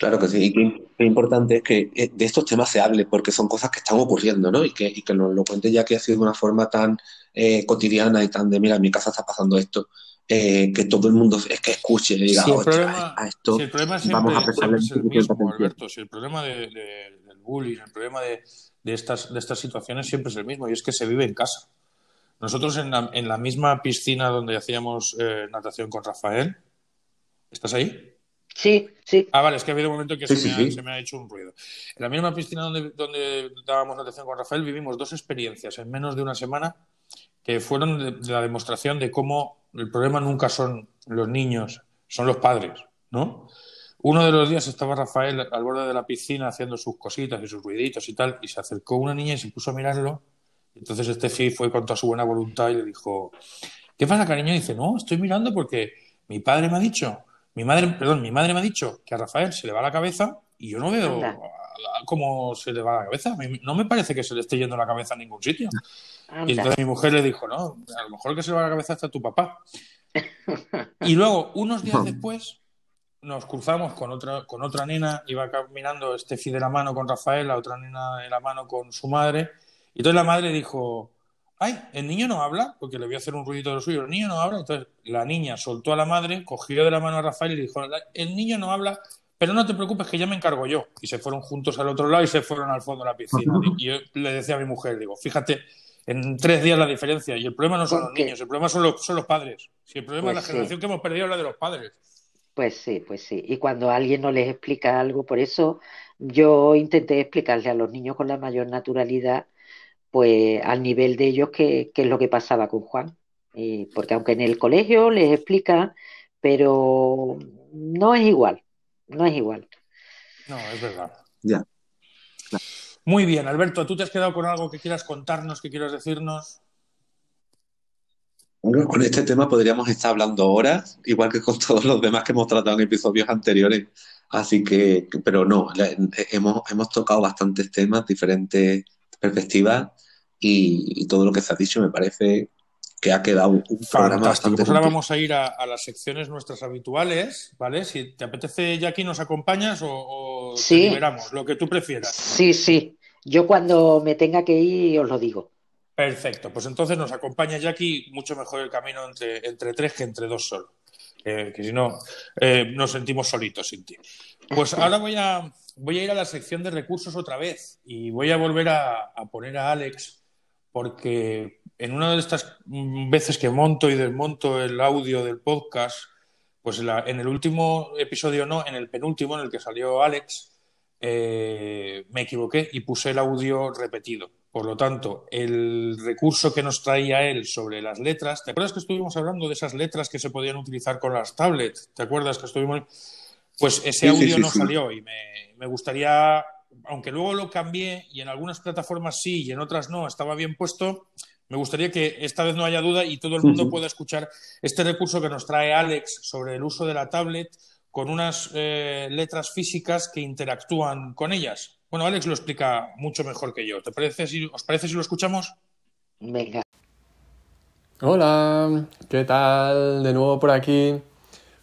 Claro que sí, y qué, importante es que eh, de estos temas se hable, porque son cosas que están ocurriendo, ¿no? Y que, y que nos lo cuente ya que ha sido de una forma tan eh, cotidiana y tan de, mira, en mi casa está pasando esto, eh, que todo el mundo es que escuche y diga, si el problema, a esto si el problema siempre, vamos a prestarle es el mismo, Alberto, si el problema de, del bullying, el problema de, de, estas, de estas situaciones siempre es el mismo, y es que se vive en casa. Nosotros en la, en la misma piscina donde hacíamos natación con Rafael, ¿estás ahí? Sí, sí. Ah, vale, es que ha habido un momento que se, me ha, hecho un ruido. En la misma piscina donde, donde dábamos atención con Rafael vivimos dos experiencias en menos de una semana que fueron de, la demostración de cómo el problema nunca son los niños, son los padres, ¿no? Uno de los días estaba Rafael al borde de la piscina haciendo sus cositas y sus ruiditos y tal, y se acercó una niña y se puso a mirarlo. Entonces Estefi fue con toda su buena voluntad y le dijo, ¿qué pasa, cariño? Y dice, no, estoy mirando porque mi padre me ha dicho mi madre, perdón, mi madre me ha dicho que a Rafael se le va la cabeza y yo no veo cómo se le va la cabeza. No me parece que se le esté yendo la cabeza a ningún sitio. Y entonces mi mujer le dijo, no, a lo mejor que se le va la cabeza hasta tu papá. *laughs* y luego, unos días después, nos cruzamos con otra, con otra nena, iba caminando Estefi de la mano con Rafael, la otra nena de la mano con su madre, y entonces la madre dijo, ay, el niño no habla, porque le voy a hacer un ruidito de lo suyo, el niño no habla. Entonces la niña soltó a la madre, cogió de la mano a Rafael y le dijo, el niño no habla, pero no te preocupes que ya me encargo yo. Y se fueron juntos al otro lado y se fueron al fondo de la piscina. *laughs* Y yo le decía a mi mujer, digo, fíjate, en tres días la diferencia. Y el problema no son los niños, el problema son los, son los padres. Si el problema es la pues generación que hemos perdido es la de los padres. Pues sí, pues sí. Y cuando alguien no les explica algo, por eso yo intenté explicarle a los niños con la mayor naturalidad pues al nivel de ellos que, es lo que pasaba con Juan. Y porque aunque en el colegio les explica, pero no es igual, no es igual. No, es verdad. Ya. Muy bien, Alberto, ¿tú te has quedado con algo que quieras contarnos, que quieras decirnos? Bueno, con este tema podríamos estar hablando horas, igual que con *laughs* todos los demás que hemos tratado en episodios anteriores. Así que, pero no, hemos, hemos tocado bastantes temas, diferentes perspectivas y, todo lo que se ha dicho me parece que ha quedado un, programa bastante. Pues ahora vamos a ir a, las secciones nuestras habituales, ¿vale? Si te apetece, Jackie, nos acompañas o, sí. liberamos, lo que tú prefieras. Sí, sí. Yo cuando me tenga que ir os lo digo. Perfecto, pues entonces nos acompaña Jackie, mucho mejor el camino entre, entre tres que entre dos solo. Que si no, eh, nos sentimos solitos sin ti. Pues ahora voy a, voy a ir a la sección de recursos otra vez y voy a volver a poner a Alex porque en una de estas veces que monto y desmonto el audio del podcast, pues en el último episodio no, en el penúltimo, en el que salió Alex, eh, me equivoqué y puse el audio repetido. Por lo tanto, el recurso que nos traía él sobre las letras, ¿te acuerdas que estuvimos hablando de esas letras que se podían utilizar con las tablets? ¿Te acuerdas que estuvimos...? Pues ese audio no salió y me gustaría aunque luego lo cambié y en algunas plataformas sí y en otras no, estaba bien puesto, me gustaría que esta vez no haya duda y todo el mundo pueda escuchar este recurso que nos trae Alex sobre el uso de la tablet con unas eh, letras físicas que interactúan con ellas. Bueno, Alex lo explica mucho mejor que yo. ¿Te parece si, ¿Os parece si lo escuchamos? Venga. Hola, ¿qué tal? De nuevo por aquí.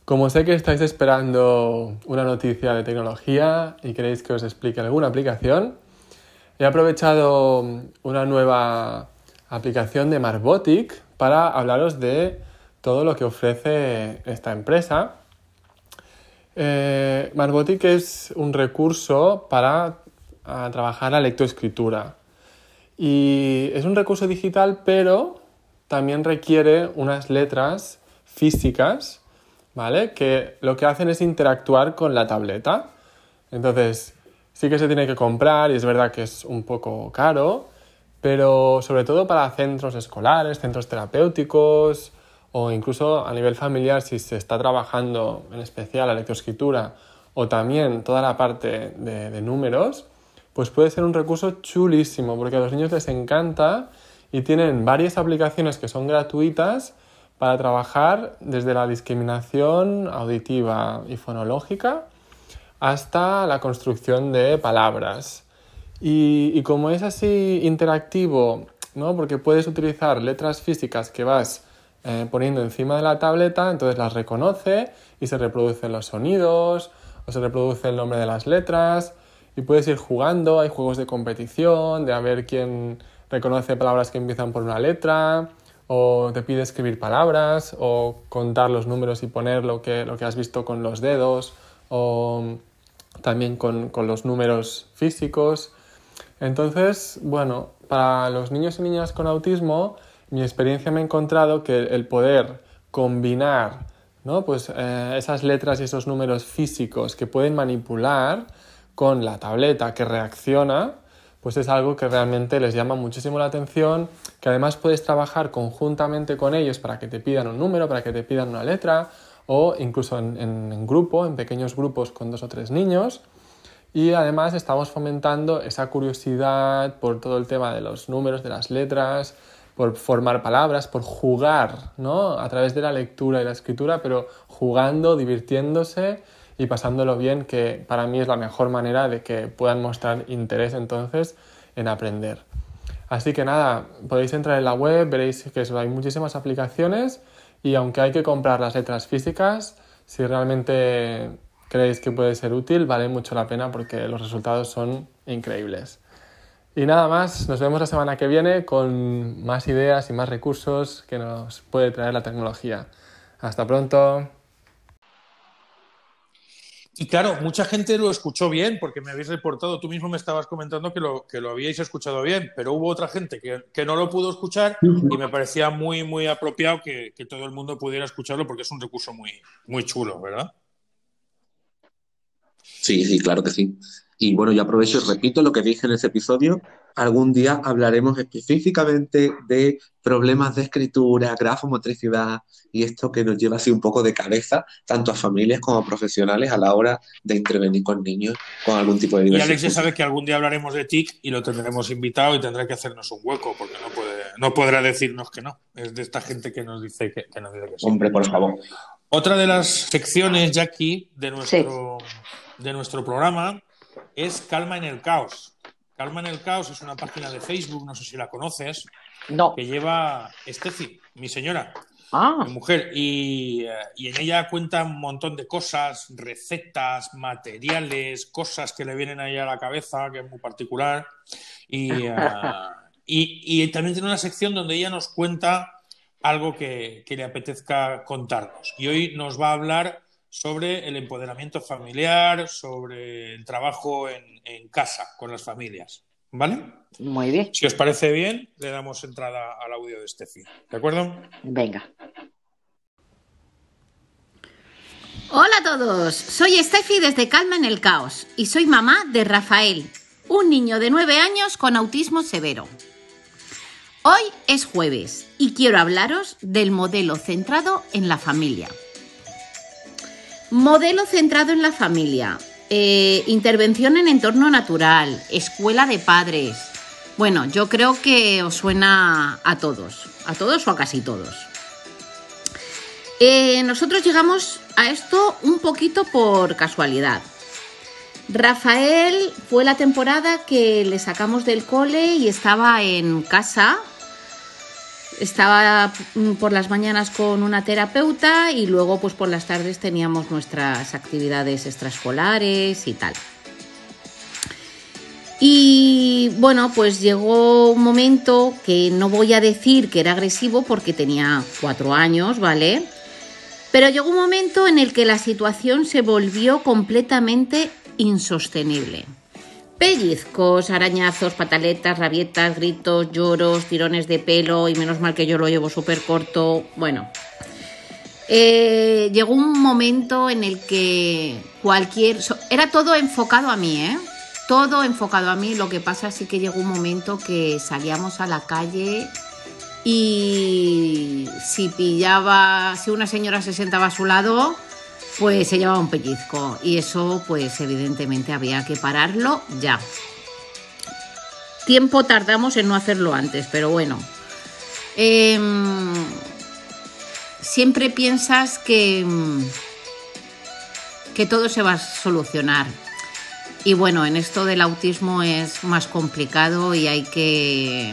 Como sé que estáis esperando una noticia de tecnología y queréis que os explique alguna aplicación, he aprovechado una nueva aplicación de Marbotic para hablaros de todo lo que ofrece esta empresa. Eh, Marbotic es un recurso para trabajar la lectoescritura y es un recurso digital pero también requiere unas letras físicas ¿vale? Que lo que hacen es interactuar con la tableta. Entonces, sí que se tiene que comprar y es verdad que es un poco caro, pero sobre todo para centros escolares, centros terapéuticos o incluso a nivel familiar si se está trabajando en especial la lectoescritura o también toda la parte de, de números, pues puede ser un recurso chulísimo porque a los niños les encanta y tienen varias aplicaciones que son gratuitas para trabajar desde la discriminación auditiva y fonológica hasta la construcción de palabras. Y, como es así interactivo, ¿no? porque puedes utilizar letras físicas que vas eh, poniendo encima de la tableta, entonces las reconoce y se reproducen los sonidos o se reproduce el nombre de las letras y puedes ir jugando, hay juegos de competición, de a ver quién reconoce palabras que empiezan por una letra o te pide escribir palabras o contar los números y poner lo que, lo que has visto con los dedos o también con, con los números físicos. Entonces, bueno, para los niños y niñas con autismo, mi experiencia me ha encontrado que el poder combinar ¿no? pues, eh, esas letras y esos números físicos que pueden manipular con la tableta que reacciona, pues es algo que realmente les llama muchísimo la atención, que además puedes trabajar conjuntamente con ellos para que te pidan un número, para que te pidan una letra, o incluso en, grupo, en pequeños grupos con dos o tres niños. Y además estamos fomentando esa curiosidad por todo el tema de los números, de las letras, por formar palabras, por jugar, ¿no? A través de la lectura y la escritura, pero jugando, divirtiéndose y pasándolo bien, que para mí es la mejor manera de que puedan mostrar interés entonces en aprender. Así que nada, podéis entrar en la web, veréis que hay muchísimas aplicaciones y aunque hay que comprar las letras físicas, si realmente creéis que puede ser útil, vale mucho la pena porque los resultados son increíbles. Y nada más, nos vemos la semana que viene con más ideas y más recursos que nos puede traer la tecnología. Hasta pronto. Y claro, mucha gente lo escuchó bien, porque me habéis reportado, tú mismo me estabas comentando que lo, que lo habíais escuchado bien, pero hubo otra gente que, que no lo pudo escuchar y me parecía muy, muy apropiado que, que, todo el mundo pudiera escucharlo porque es un recurso muy, muy chulo, ¿verdad? Sí, sí, claro que sí. Y bueno, yo aprovecho y repito lo que dije en ese episodio. Algún día hablaremos específicamente de problemas de escritura, grafomotricidad y esto que nos lleva así un poco de cabeza, tanto a familias como a profesionales a la hora de intervenir con niños con algún tipo de diversidad. Y Alex ya sabe que algún día hablaremos de TIC y lo tendremos invitado y tendrá que hacernos un hueco porque no, puede, no podrá decirnos que no. Es de esta gente que nos dice que, que, dice que sí. Hombre, por favor. Otra de las secciones, Jackie, de nuestro, de nuestro programa es Calma en el Caos. Calma en el Caos es una página de Facebook, no sé si la conoces, no. que lleva Steffi, mi señora, ah. mi mujer, y, eh, y, en ella cuenta un montón de cosas, recetas, materiales, cosas que le vienen ahí a la cabeza, que es muy particular. Y, *laughs* eh, y, y, también tiene una sección donde ella nos cuenta algo que, que le apetezca contarnos. Y hoy nos va a hablar sobre el empoderamiento familiar, sobre el trabajo en, casa con las familias. ¿Vale? Muy bien. Si os parece bien, le damos entrada al audio de Steffi. ¿De acuerdo? Venga. Hola a todos, soy Steffi desde Calma en el Caos y soy mamá de Rafael, un niño de 9 años con autismo severo. Hoy es jueves y quiero hablaros del modelo centrado en la familia. Modelo centrado en la familia. Eh, intervención en entorno natural. Escuela de padres. Bueno, yo creo que os suena a todos. A todos o a casi todos. Eh, nosotros llegamos a esto un poquito por casualidad. Rafael fue la temporada que le sacamos del cole y estaba en casa estaba mm, por las mañanas con una terapeuta y luego pues por las tardes teníamos nuestras actividades extraescolares y tal. Y bueno, pues llegó un momento que no voy a decir que era agresivo porque tenía cuatro años, ¿vale? Pero llegó un momento en el que la situación se volvió completamente insostenible. Pellizcos, arañazos, pataletas, rabietas, gritos, lloros, tirones de pelo y menos mal que yo lo llevo súper corto. Bueno, eh, llegó un momento en el que cualquier... Era todo enfocado a mí, ¿eh? Todo enfocado a mí. Lo que pasa es que llegó un momento que salíamos a la calle y si pillaba, si una señora se sentaba a su lado, pues se llevaba un pellizco y eso pues evidentemente había que pararlo ya. Tiempo tardamos en no hacerlo antes, pero bueno. Em, siempre piensas que, que todo se va a solucionar. Y bueno, en esto del autismo es más complicado y hay que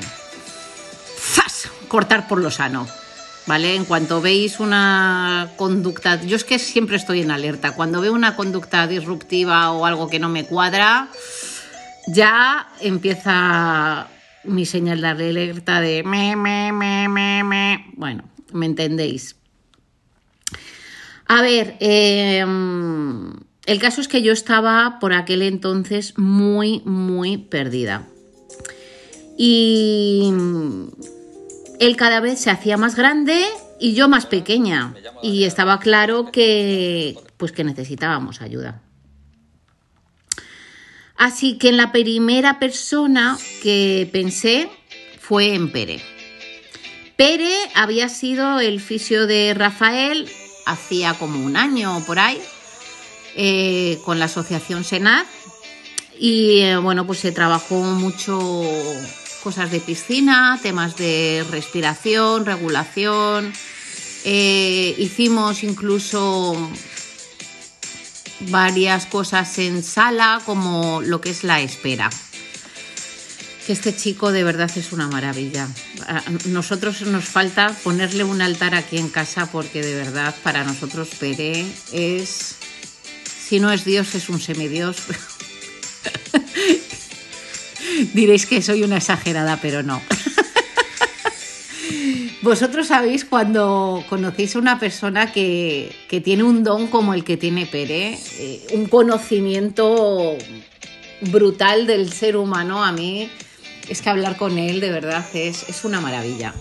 cortar por lo sano. ¿Vale? En cuanto veis una conducta, yo es que siempre estoy en alerta, cuando veo una conducta disruptiva o algo que no me cuadra, ya empieza mi señal de alerta de me, me, me, me, me. Bueno, me entendéis. A ver, em, el caso es que yo estaba por aquel entonces muy, muy perdida. Y él cada vez se hacía más grande y yo más pequeña. Y estaba claro que, pues que necesitábamos ayuda. Así que en la primera persona que pensé fue en Pere. Pere había sido el fisio de Rafael hacía como un año o por ahí, eh, con la asociación Senat. Y eh, bueno, pues se trabajó mucho cosas de piscina, temas de respiración, regulación. Eh, hicimos incluso varias cosas en sala, como lo que es la espera. Que este chico de verdad es una maravilla. A nosotros nos falta ponerle un altar aquí en casa porque de verdad para nosotros Pere es, si no es Dios, es un semidios. *laughs* *laughs* Diréis que soy una exagerada, pero no. *laughs* Vosotros sabéis cuando conocéis a una persona que, tiene un don como el que tiene Pere, eh, un conocimiento brutal del ser humano, a mí es que hablar con él de verdad es, es una maravilla.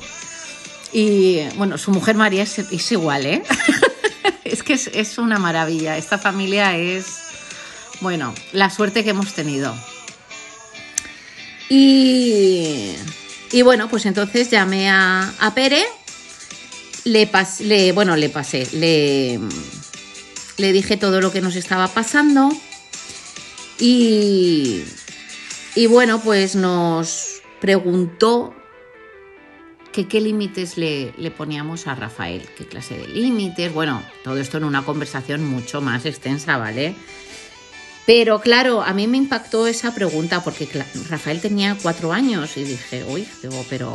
Y bueno, su mujer María es, igual, ¿eh? *laughs* es que es, es una maravilla. Esta familia es, bueno, la suerte que hemos tenido. Y y bueno, pues entonces llamé a, Pere, le, le, bueno, le pasé, le, le dije todo lo que nos estaba pasando y, y bueno, pues nos preguntó que qué límites le, le, poníamos a Rafael, qué clase de límites, bueno, todo esto en una conversación mucho más extensa, ¿vale? Pero claro, a mí me impactó esa pregunta porque Rafael tenía cuatro años y dije, uy, digo, pero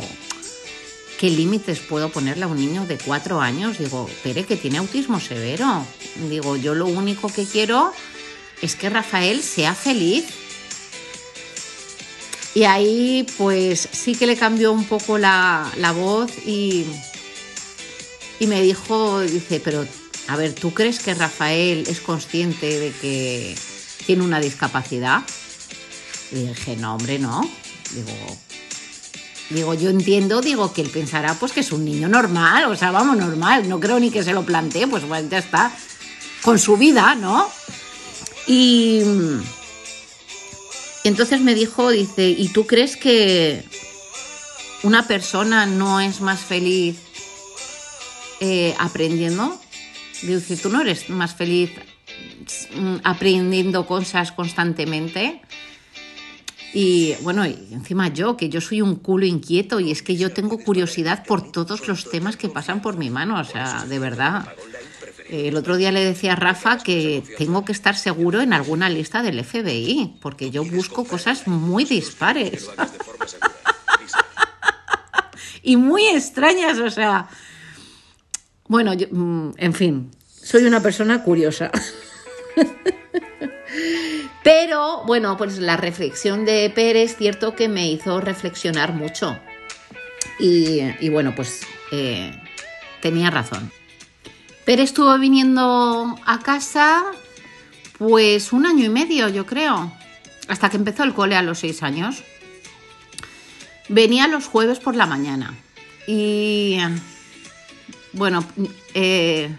¿qué límites puedo ponerle a un niño de cuatro años? Digo, Pere, que tiene autismo severo. Digo, yo lo único que quiero es que Rafael sea feliz. Y ahí pues sí que le cambió un poco la, la voz y, y me dijo, dice, pero a ver, ¿tú crees que Rafael es consciente de que tiene una discapacidad. Y dije, no, hombre, no. Digo, digo, yo entiendo, digo, que él pensará pues que es un niño normal, o sea, vamos, normal, no creo ni que se lo plantee, pues bueno, ya está, con su vida, ¿no? Y, entonces me dijo, dice, ¿y tú crees que una persona no es más feliz eh, aprendiendo? Si tú no eres más feliz aprendiendo cosas constantemente. Y bueno, y encima yo, que yo soy un culo inquieto y es que yo tengo curiosidad por todos los temas que pasan por mi mano, o sea, de verdad. El otro día le decía a Rafa que tengo que estar seguro en alguna lista del FBI, porque yo busco cosas muy dispares. *laughs* y muy extrañas, o sea. Bueno, mm, en fin, soy una persona curiosa. *laughs* *laughs* Pero bueno, pues la reflexión de Pérez, cierto que me hizo reflexionar mucho. Y, bueno, pues eh, tenía razón. Pérez estuvo viniendo a casa pues un año y medio, yo creo, hasta que empezó el cole a los seis años. Venía los jueves por la mañana y bueno, eh,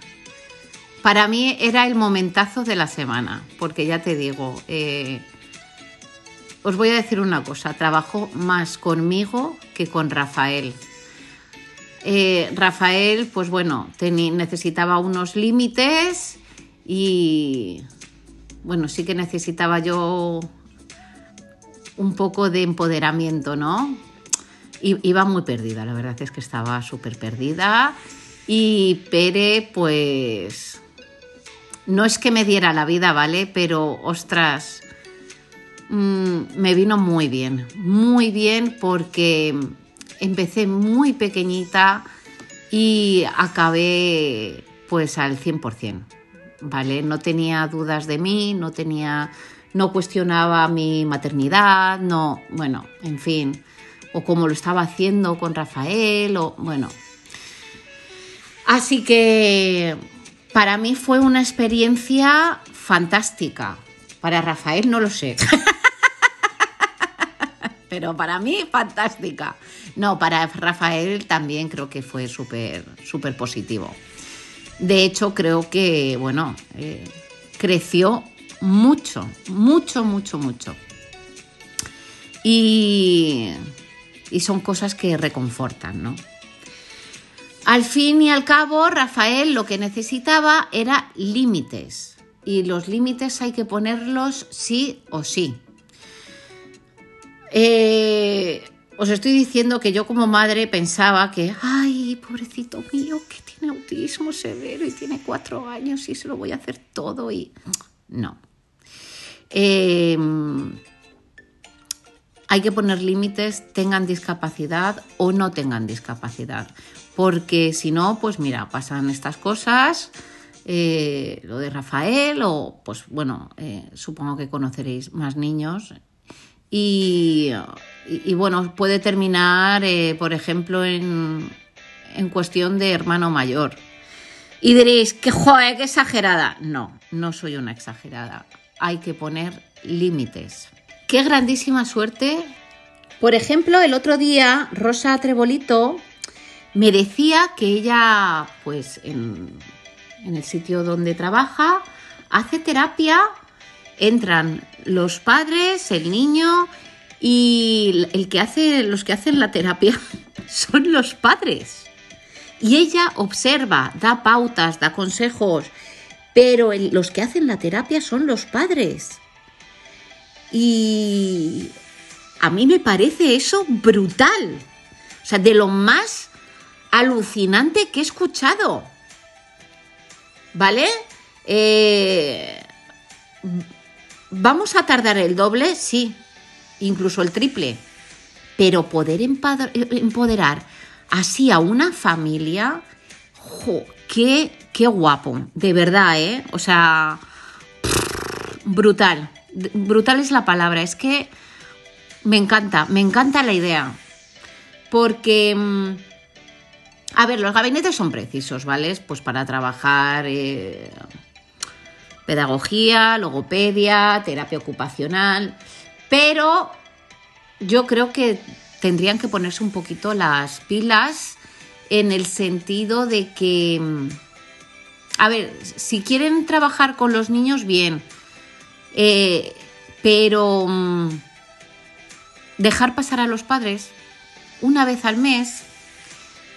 para mí era el momentazo de la semana, porque ya te digo, eh, os voy a decir una cosa, trabajo más conmigo que con Rafael. Eh, Rafael, pues bueno, necesitaba unos límites y bueno, sí que necesitaba yo un poco de empoderamiento, ¿no? iba muy perdida, la verdad es que estaba súper perdida. Y Pere, pues no es que me diera la vida, ¿vale? Pero, ostras, mm, me vino muy bien, muy bien porque empecé muy pequeñita y acabé pues al 100%, ¿vale? No tenía dudas de mí, no tenía, no cuestionaba mi maternidad, no, bueno, en fin, o como lo estaba haciendo con Rafael, o bueno. Así que para mí fue una experiencia fantástica. Para Rafael no lo sé. *laughs* Pero para mí fantástica. No, para Rafael también creo que fue súper, súper positivo. De hecho, creo que, bueno, eh, creció mucho, mucho, mucho, mucho. Y, y son cosas que reconfortan, ¿no? Al fin y al cabo, Rafael lo que necesitaba era límites. Y los límites hay que ponerlos sí o sí. Eh, os estoy diciendo que yo como madre pensaba que, ay, pobrecito mío, que tiene autismo severo y tiene cuatro años y se lo voy a hacer todo y... No. Em, hay que poner límites, tengan discapacidad o no tengan discapacidad porque si no, pues mira, pasan estas cosas, eh, lo de Rafael, o pues bueno, eh, supongo que conoceréis más niños. Y, bueno, puede terminar, eh, por ejemplo, en, en, cuestión de hermano mayor. Y diréis, que joder, qué exagerada. No, no soy una exagerada. Hay que poner límites. Qué grandísima suerte. Por ejemplo, el otro día, Rosa Trebolito me decía que ella, pues en, el sitio donde trabaja, hace terapia, entran los padres, el niño y el que hace, los que hacen la terapia *laughs* son los padres. Y ella observa, da pautas, da consejos, pero los que hacen la terapia son los padres. Y a mí me parece eso brutal. O sea, de lo más alucinante que he escuchado. ¿Vale? Eh, ¿Vamos a tardar el doble? Sí, incluso el triple. Pero poder empoderar así a una familia, qué, qué guapo, de verdad, ¿eh? O sea, brutal. Brutal es la palabra, es que me encanta, me encanta la idea. Porque mm, a ver, los gabinetes son precisos, ¿vale? Pues para trabajar eh, pedagogía, logopedia, terapia ocupacional, pero yo creo que tendrían que ponerse un poquito las pilas en el sentido de que, a ver, si quieren trabajar con los niños, bien, eh, pero mm, dejar pasar a los padres una vez al mes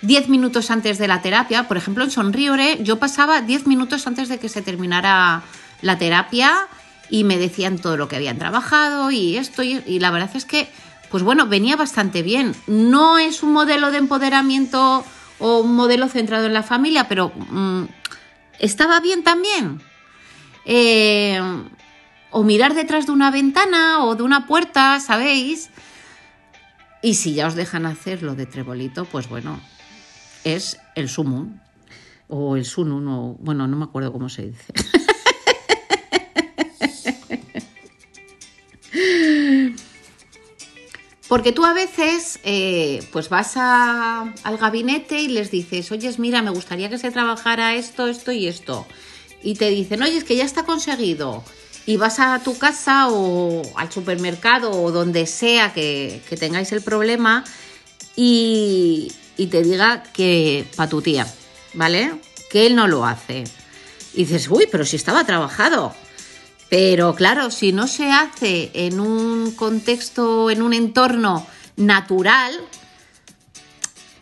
10 minutos antes de la terapia. Por ejemplo, en Sonriore yo pasaba 10 minutos antes de que se terminara la terapia y me decían todo lo que habían trabajado y esto y, la verdad es que, pues bueno, venía bastante bien. No es un modelo de empoderamiento o un modelo centrado en la familia, pero mm, estaba bien también. Eh, o mirar detrás de una ventana o de una puerta, ¿sabéis? Y si ya os dejan hacer lo de trebolito, pues bueno, es el sumo o el sunun o bueno, no me acuerdo cómo se dice. *laughs* Porque tú a veces eh, pues vas al gabinete y les dices, oye, mira, me gustaría que se trabajara esto, esto y esto. Y te dicen, oye, es que ya está conseguido. Y vas a tu casa o al supermercado o donde sea que tengáis el problema y, y te diga que para tu tía, ¿vale? Que él no lo hace. Y dices, uy, pero si estaba trabajado. Pero claro, si no se hace en un contexto, en un entorno natural,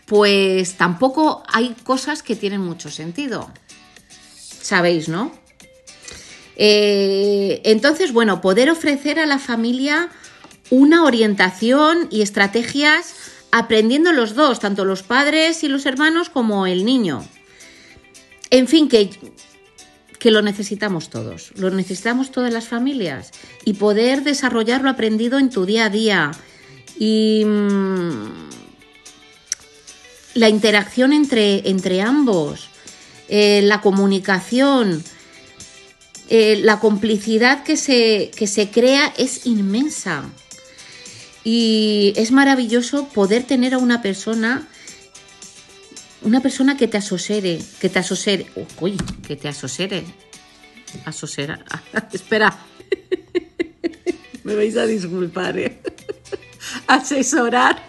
pues tampoco hay cosas que tienen mucho sentido. Sabéis, ¿no? Eh, entonces, bueno, poder ofrecer a la familia una orientación y estrategias aprendiendo los dos, tanto los padres y los hermanos como el niño. En fin, que, que lo necesitamos todos, lo necesitamos todas las familias. Y poder desarrollar lo aprendido en tu día a día. Y mm, la interacción entre, entre ambos, eh, la comunicación, eh, la complicidad que se, que se crea es inmensa. Y es maravilloso poder tener a una persona una persona que te asosere, que te asosere, uy, que te asosere, asosera, *laughs* espera, *laughs* me vais a disculpar, ¿eh? *laughs* asesorar,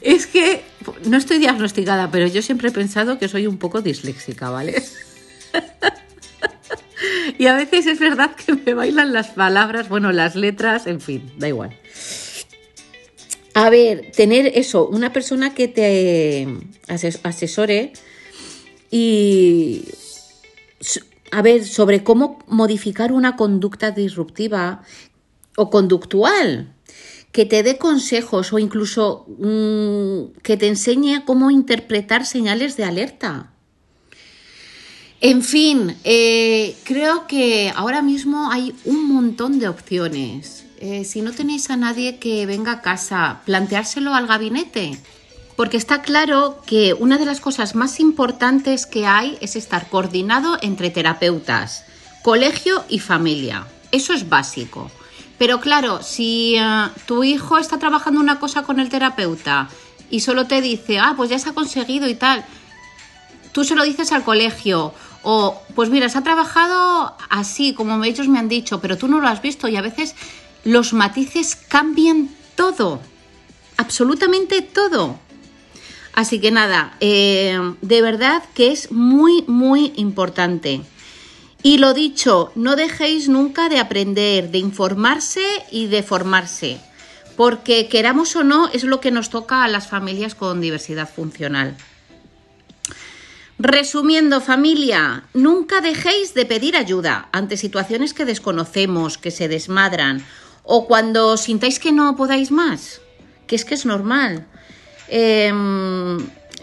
es que no estoy diagnosticada, pero yo siempre he pensado que soy un poco disléxica, ¿vale? y a veces es verdad que me bailan las palabras, bueno, las letras, en fin, da igual. A ver, tener eso, una persona que te asesore y a ver, sobre cómo modificar una conducta disruptiva o conductual, que te dé consejos o incluso mm, que te enseñe cómo interpretar señales de alerta. En fin, eh, creo que ahora mismo hay un montón de opciones. Eh, si no tenéis a nadie que venga a casa, planteárselo al gabinete. Porque está claro que una de las cosas más importantes que hay es estar coordinado entre terapeutas, colegio y familia. Eso es básico. Pero claro, si eh, tu hijo está trabajando una cosa con el terapeuta y solo te dice, ah, pues ya se ha conseguido y tal, tú se lo dices al colegio o, pues mira, se ha trabajado así, como ellos me han dicho, pero tú no lo has visto y a veces los matices cambian todo, absolutamente todo. Así que nada, eh, de verdad que es muy, muy importante. Y lo dicho, no dejéis nunca de aprender, de informarse y de formarse, porque queramos o no es lo que nos toca a las familias con diversidad funcional. Resumiendo familia, nunca dejéis de pedir ayuda ante situaciones que desconocemos, que se desmadran o cuando sintáis que no podáis más, que es que es normal. Em,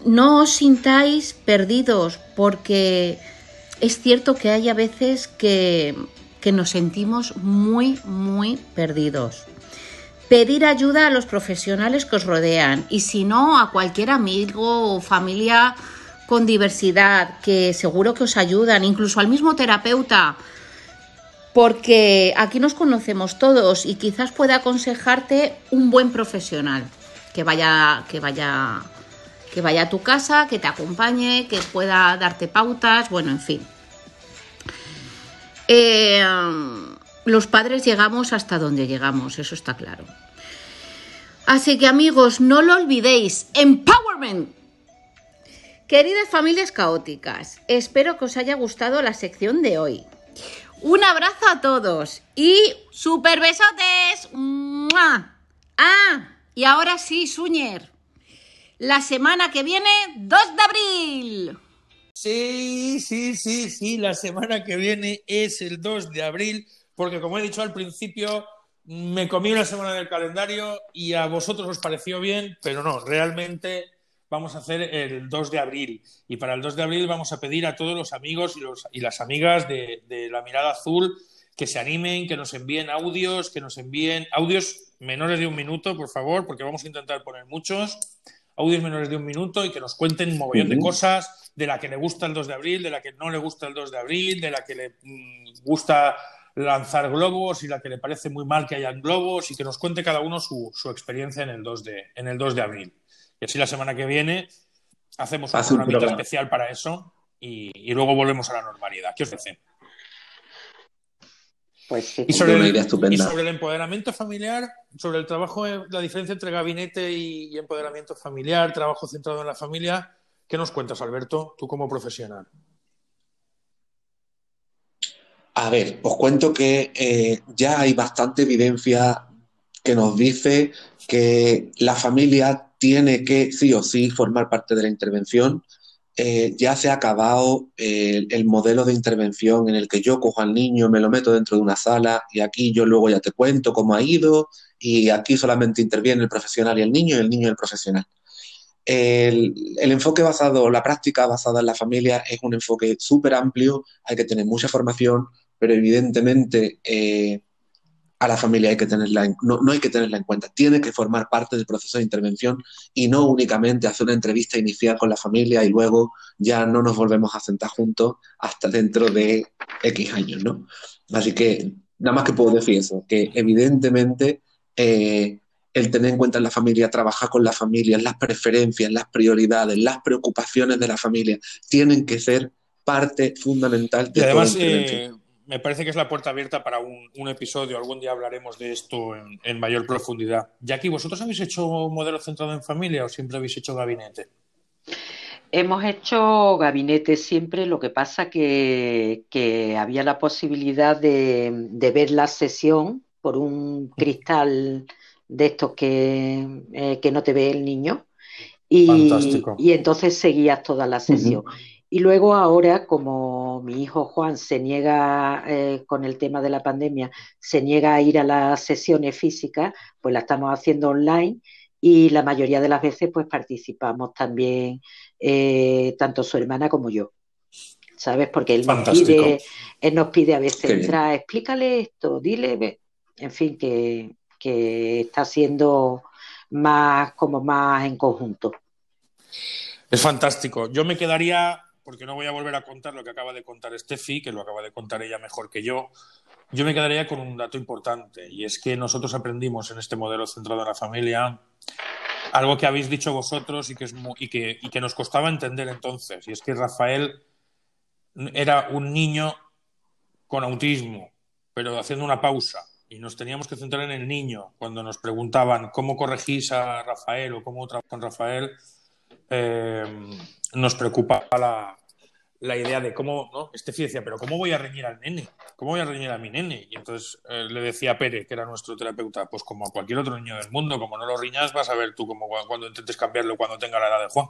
no os sintáis perdidos porque es cierto que hay a veces que, que nos sentimos muy, muy perdidos. Pedir ayuda a los profesionales que os rodean y si no a cualquier amigo o familia con diversidad que seguro que os ayudan, incluso al mismo terapeuta porque aquí nos conocemos todos y quizás pueda aconsejarte un buen profesional que vaya, que vaya, que vaya a tu casa, que te acompañe, que pueda darte pautas, bueno, en fin. Eh, los padres llegamos hasta donde llegamos, eso está claro. Así que amigos, no lo olvidéis, empowerment. Queridas familias caóticas, espero que os haya gustado la sección de hoy. Un abrazo a todos y super besotes. Ah, y ahora sí, Suñer. La semana que viene, 2 de abril. Sí, sí, sí, sí, la semana que viene es el 2 de abril, porque como he dicho al principio, me comí una semana del calendario y a vosotros os pareció bien, pero no, realmente vamos a hacer el 2 de abril. Y para el 2 de abril vamos a pedir a todos los amigos y, los, y las amigas de, La Mirada Azul que se animen, que nos envíen audios, que nos envíen audios menores de un minuto, por favor, porque vamos a intentar poner muchos audios menores de un minuto y que nos cuenten un mogollón de cosas de la que le gusta el 2 de abril, de la que no le gusta el 2 de abril, de la que le mm, gusta lanzar globos y la que le parece muy mal que hayan globos y que nos cuente cada uno su, su experiencia en el 2 de, en el 2 de abril. Y así la semana que viene hacemos un programa especial para eso y, luego volvemos a la normalidad. ¿Qué os parece? Pues sí. Y sobre, el, y sobre el empoderamiento familiar, sobre el trabajo, la diferencia entre gabinete y, empoderamiento familiar, trabajo centrado en la familia, ¿qué nos cuentas, Alberto, tú como profesional? A ver, os cuento que eh, ya hay bastante evidencia que nos dice que la familia tiene que sí o sí formar parte de la intervención. Eh, ya se ha acabado eh, el modelo de intervención en el que yo cojo al niño, me lo meto dentro de una sala y aquí yo luego ya te cuento cómo ha ido y aquí solamente interviene el profesional y el niño y el niño y el profesional. el, enfoque basado, la práctica basada en la familia es un enfoque súper amplio, hay que tener mucha formación, pero evidentemente eh, a la familia hay que tenerla, no, no, hay que tenerla en cuenta, tiene que formar parte del proceso de intervención y no únicamente hacer una entrevista inicial con la familia y luego ya no nos volvemos a sentar juntos hasta dentro de X años, ¿no? Así que nada más que puedo decir eso, que evidentemente eh, el tener en cuenta en la familia, trabajar con la familia, las preferencias, las prioridades, las preocupaciones de la familia, tienen que ser parte fundamental de y además, eh, me parece que es la puerta abierta para un, episodio. Algún día hablaremos de esto en, mayor profundidad. Jackie, ¿vosotros habéis hecho un modelo centrado en familia o siempre habéis hecho gabinete? Hemos hecho gabinete siempre, lo que pasa que, que había la posibilidad de, de ver la sesión por un cristal de estos que, eh, que no te ve el niño. Y, y entonces seguías toda la sesión. Y luego ahora, como mi hijo Juan se niega eh, con el tema de la pandemia, se niega a ir a las sesiones físicas, pues la estamos haciendo online y la mayoría de las veces pues participamos también eh, tanto su hermana como yo. ¿Sabes? Porque él nos pide, él nos pide a veces entrar, explícale esto, dile, en fin, que, que está siendo más como más en conjunto. Es fantástico. Yo me quedaría, porque no voy a volver a contar lo que acaba de contar Steffi, que lo acaba de contar ella mejor que yo. Yo me quedaría con un dato importante, y es que nosotros aprendimos en este modelo centrado en la familia algo que habéis dicho vosotros y que, es y que, y que nos costaba entender entonces, y es que Rafael era un niño con autismo, pero haciendo una pausa y nos teníamos que centrar en el niño. Cuando nos preguntaban cómo corregís a Rafael o cómo trabajas con Rafael, eh, nos preocupaba la, la, idea de cómo, ¿no? Este decía, pero ¿cómo voy a reñir al nene? ¿Cómo voy a reñir a mi nene? Y entonces eh, le decía a Pere, que era nuestro terapeuta, pues como a cualquier otro niño del mundo, como no lo riñas, vas a ver tú como cuando intentes cambiarlo cuando tenga la edad de Juan.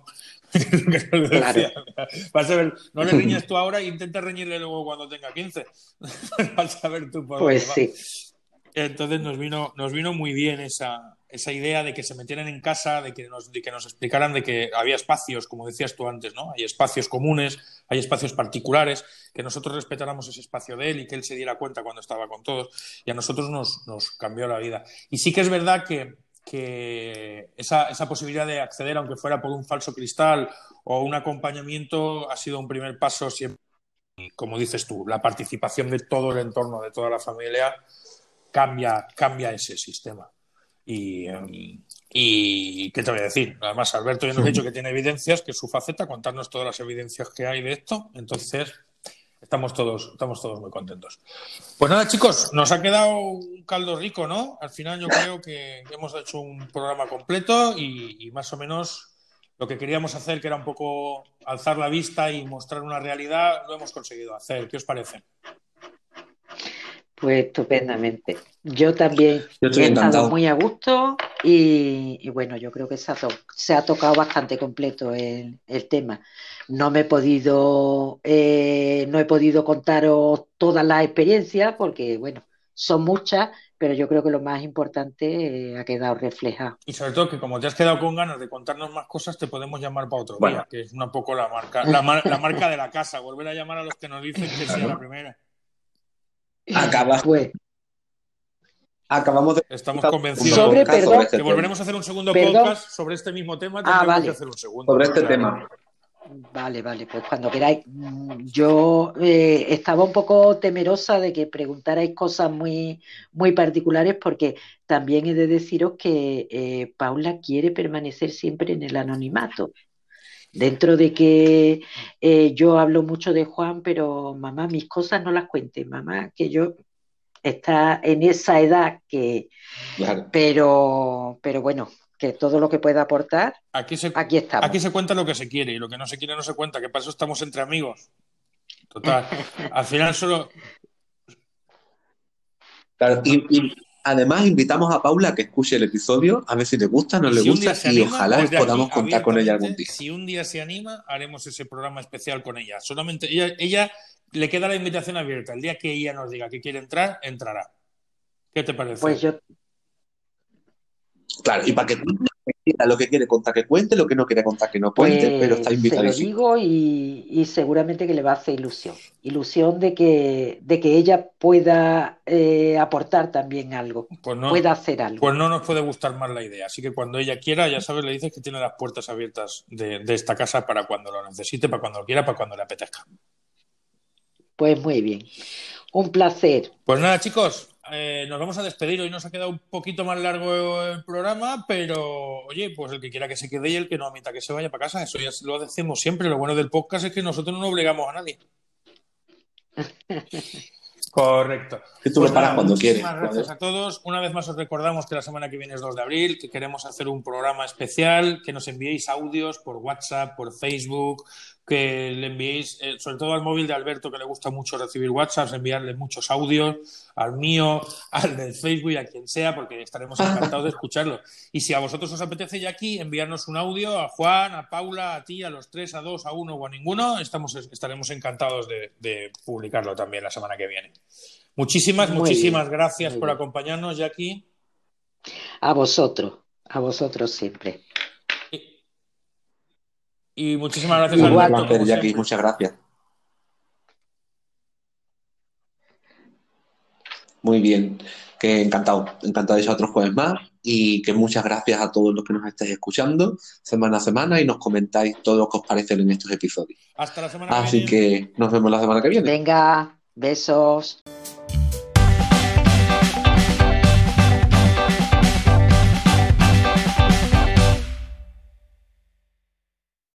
*laughs* vas a ver, no le *laughs* riñas tú ahora e intenta reñirle luego cuando tenga 15. *laughs* vas a ver tú por Pues sí. Entonces nos vino, nos vino muy bien esa, esa idea de que se metieran en casa, de que, nos, de que nos explicaran de que había espacios, como decías tú antes, ¿no? Hay espacios comunes, hay espacios particulares, que nosotros respetáramos ese espacio de él y que él se diera cuenta cuando estaba con todos. Y a nosotros nos, cambió la vida. Y sí que es verdad que, esa, posibilidad de acceder, aunque fuera por un falso cristal o un acompañamiento, ha sido un primer paso siempre. Como dices tú, la participación de todo el entorno, de toda la familia, cambia ese sistema. Y, y, ¿qué te voy a decir? Además, Alberto ya nos ha dicho que tiene evidencias, que es su faceta, contarnos todas las evidencias que hay de esto. Entonces, estamos todos, estamos todos muy contentos. Pues nada, chicos, nos ha quedado un caldo rico, ¿no? Al final yo creo que hemos hecho un programa completo y, y más o menos lo que queríamos hacer, que era un poco alzar la vista y mostrar una realidad, lo hemos conseguido hacer. ¿Qué os parece? Pues estupendamente. Yo también he estado muy a gusto y, bueno, yo creo que se ha, se ha tocado bastante completo el, tema. No me he podido, eh, no he podido contaros todas las experiencias porque, bueno, son muchas, pero yo creo que lo más importante eh, ha quedado reflejado. Y sobre todo que como te has quedado con ganas de contarnos más cosas, te podemos llamar para otro día, que es un poco la marca, la, la marca de la casa, volver a llamar a los que nos dicen que sea la primera. Acaba. Acabamos de. Estamos convencidos sobre, que volveremos a hacer un segundo podcast sobre este mismo tema. Ah, vale. hacer un segundo, sobre este tema. Vale, vale, pues cuando queráis. Yo eh, estaba un poco temerosa de que preguntarais cosas muy, muy particulares porque también he de deciros que eh, Paula quiere permanecer siempre en el anonimato. Dentro de que eh, yo hablo mucho de Juan, pero mamá, mis cosas no las cuentes, mamá, que yo está en esa edad que... Pero, pero bueno, que todo lo que pueda aportar, aquí, se, aquí estamos. Aquí se cuenta lo que se quiere y lo que no se quiere no se cuenta, que para eso estamos entre amigos. Total, *laughs* al final solo... Claro, y, Además, invitamos a Paula a que escuche el episodio, a ver si le gusta, no le gusta, y ojalá pues podamos contar con ella algún día. Si un día se anima, haremos ese programa especial con ella. Solamente ella, ella le queda la invitación abierta. El día que ella nos diga que quiere entrar, entrará. ¿Qué te parece? Pues yo. Claro, y para que lo que quiere contar que cuente, lo que no quiere contar que no cuente, pues pero está invitado. Se lo digo y, seguramente que le va a hacer ilusión. Ilusión de que, de que ella pueda eh, aportar también algo, pues pueda hacer algo. Pues no nos puede gustar más la idea. Así que cuando ella quiera, ya sabes, le dices que tiene las puertas abiertas de, de esta casa para cuando lo necesite, para cuando lo quiera, para cuando le apetezca. Pues muy bien. Un placer. Pues nada, chicos, eh, nos vamos a despedir. Hoy nos ha quedado un poquito más largo el programa, pero oye, pues el que quiera que se quede y el que no admita que se vaya para casa. Eso ya lo decimos siempre. Lo bueno del podcast es que nosotros no obligamos a nadie. *laughs* Correcto. Que tú lo pues cuando quieres. Muchísimas gracias a todos. Una vez más os recordamos que la semana que viene es 2 de abril, que queremos hacer un programa especial, que nos enviéis audios por WhatsApp, por Facebook, que le enviéis, eh, sobre todo al móvil de Alberto, que le gusta mucho recibir WhatsApp, enviarle muchos audios, al mío, *laughs* al del Facebook a quien sea, porque estaremos encantados de escucharlo. Y si a vosotros os apetece ya aquí, enviarnos un audio a Juan, a Paula, a ti, a los tres, a dos, a uno o a ninguno, estamos, estaremos encantados de, publicarlo también la semana que viene. Muchísimas, muchísimas gracias por acompañarnos, Jackie. A vosotros, a vosotros siempre. Y muchísimas gracias, Igual, Alberto. Jackie, muchas gracias. Muy bien, que encantado, encantado de ser otro jueves más y que muchas gracias a todos los que nos estáis escuchando semana a semana y nos comentáis todo lo que os parece en estos episodios. Hasta la semana Así que nos vemos la semana que viene. Venga, besos.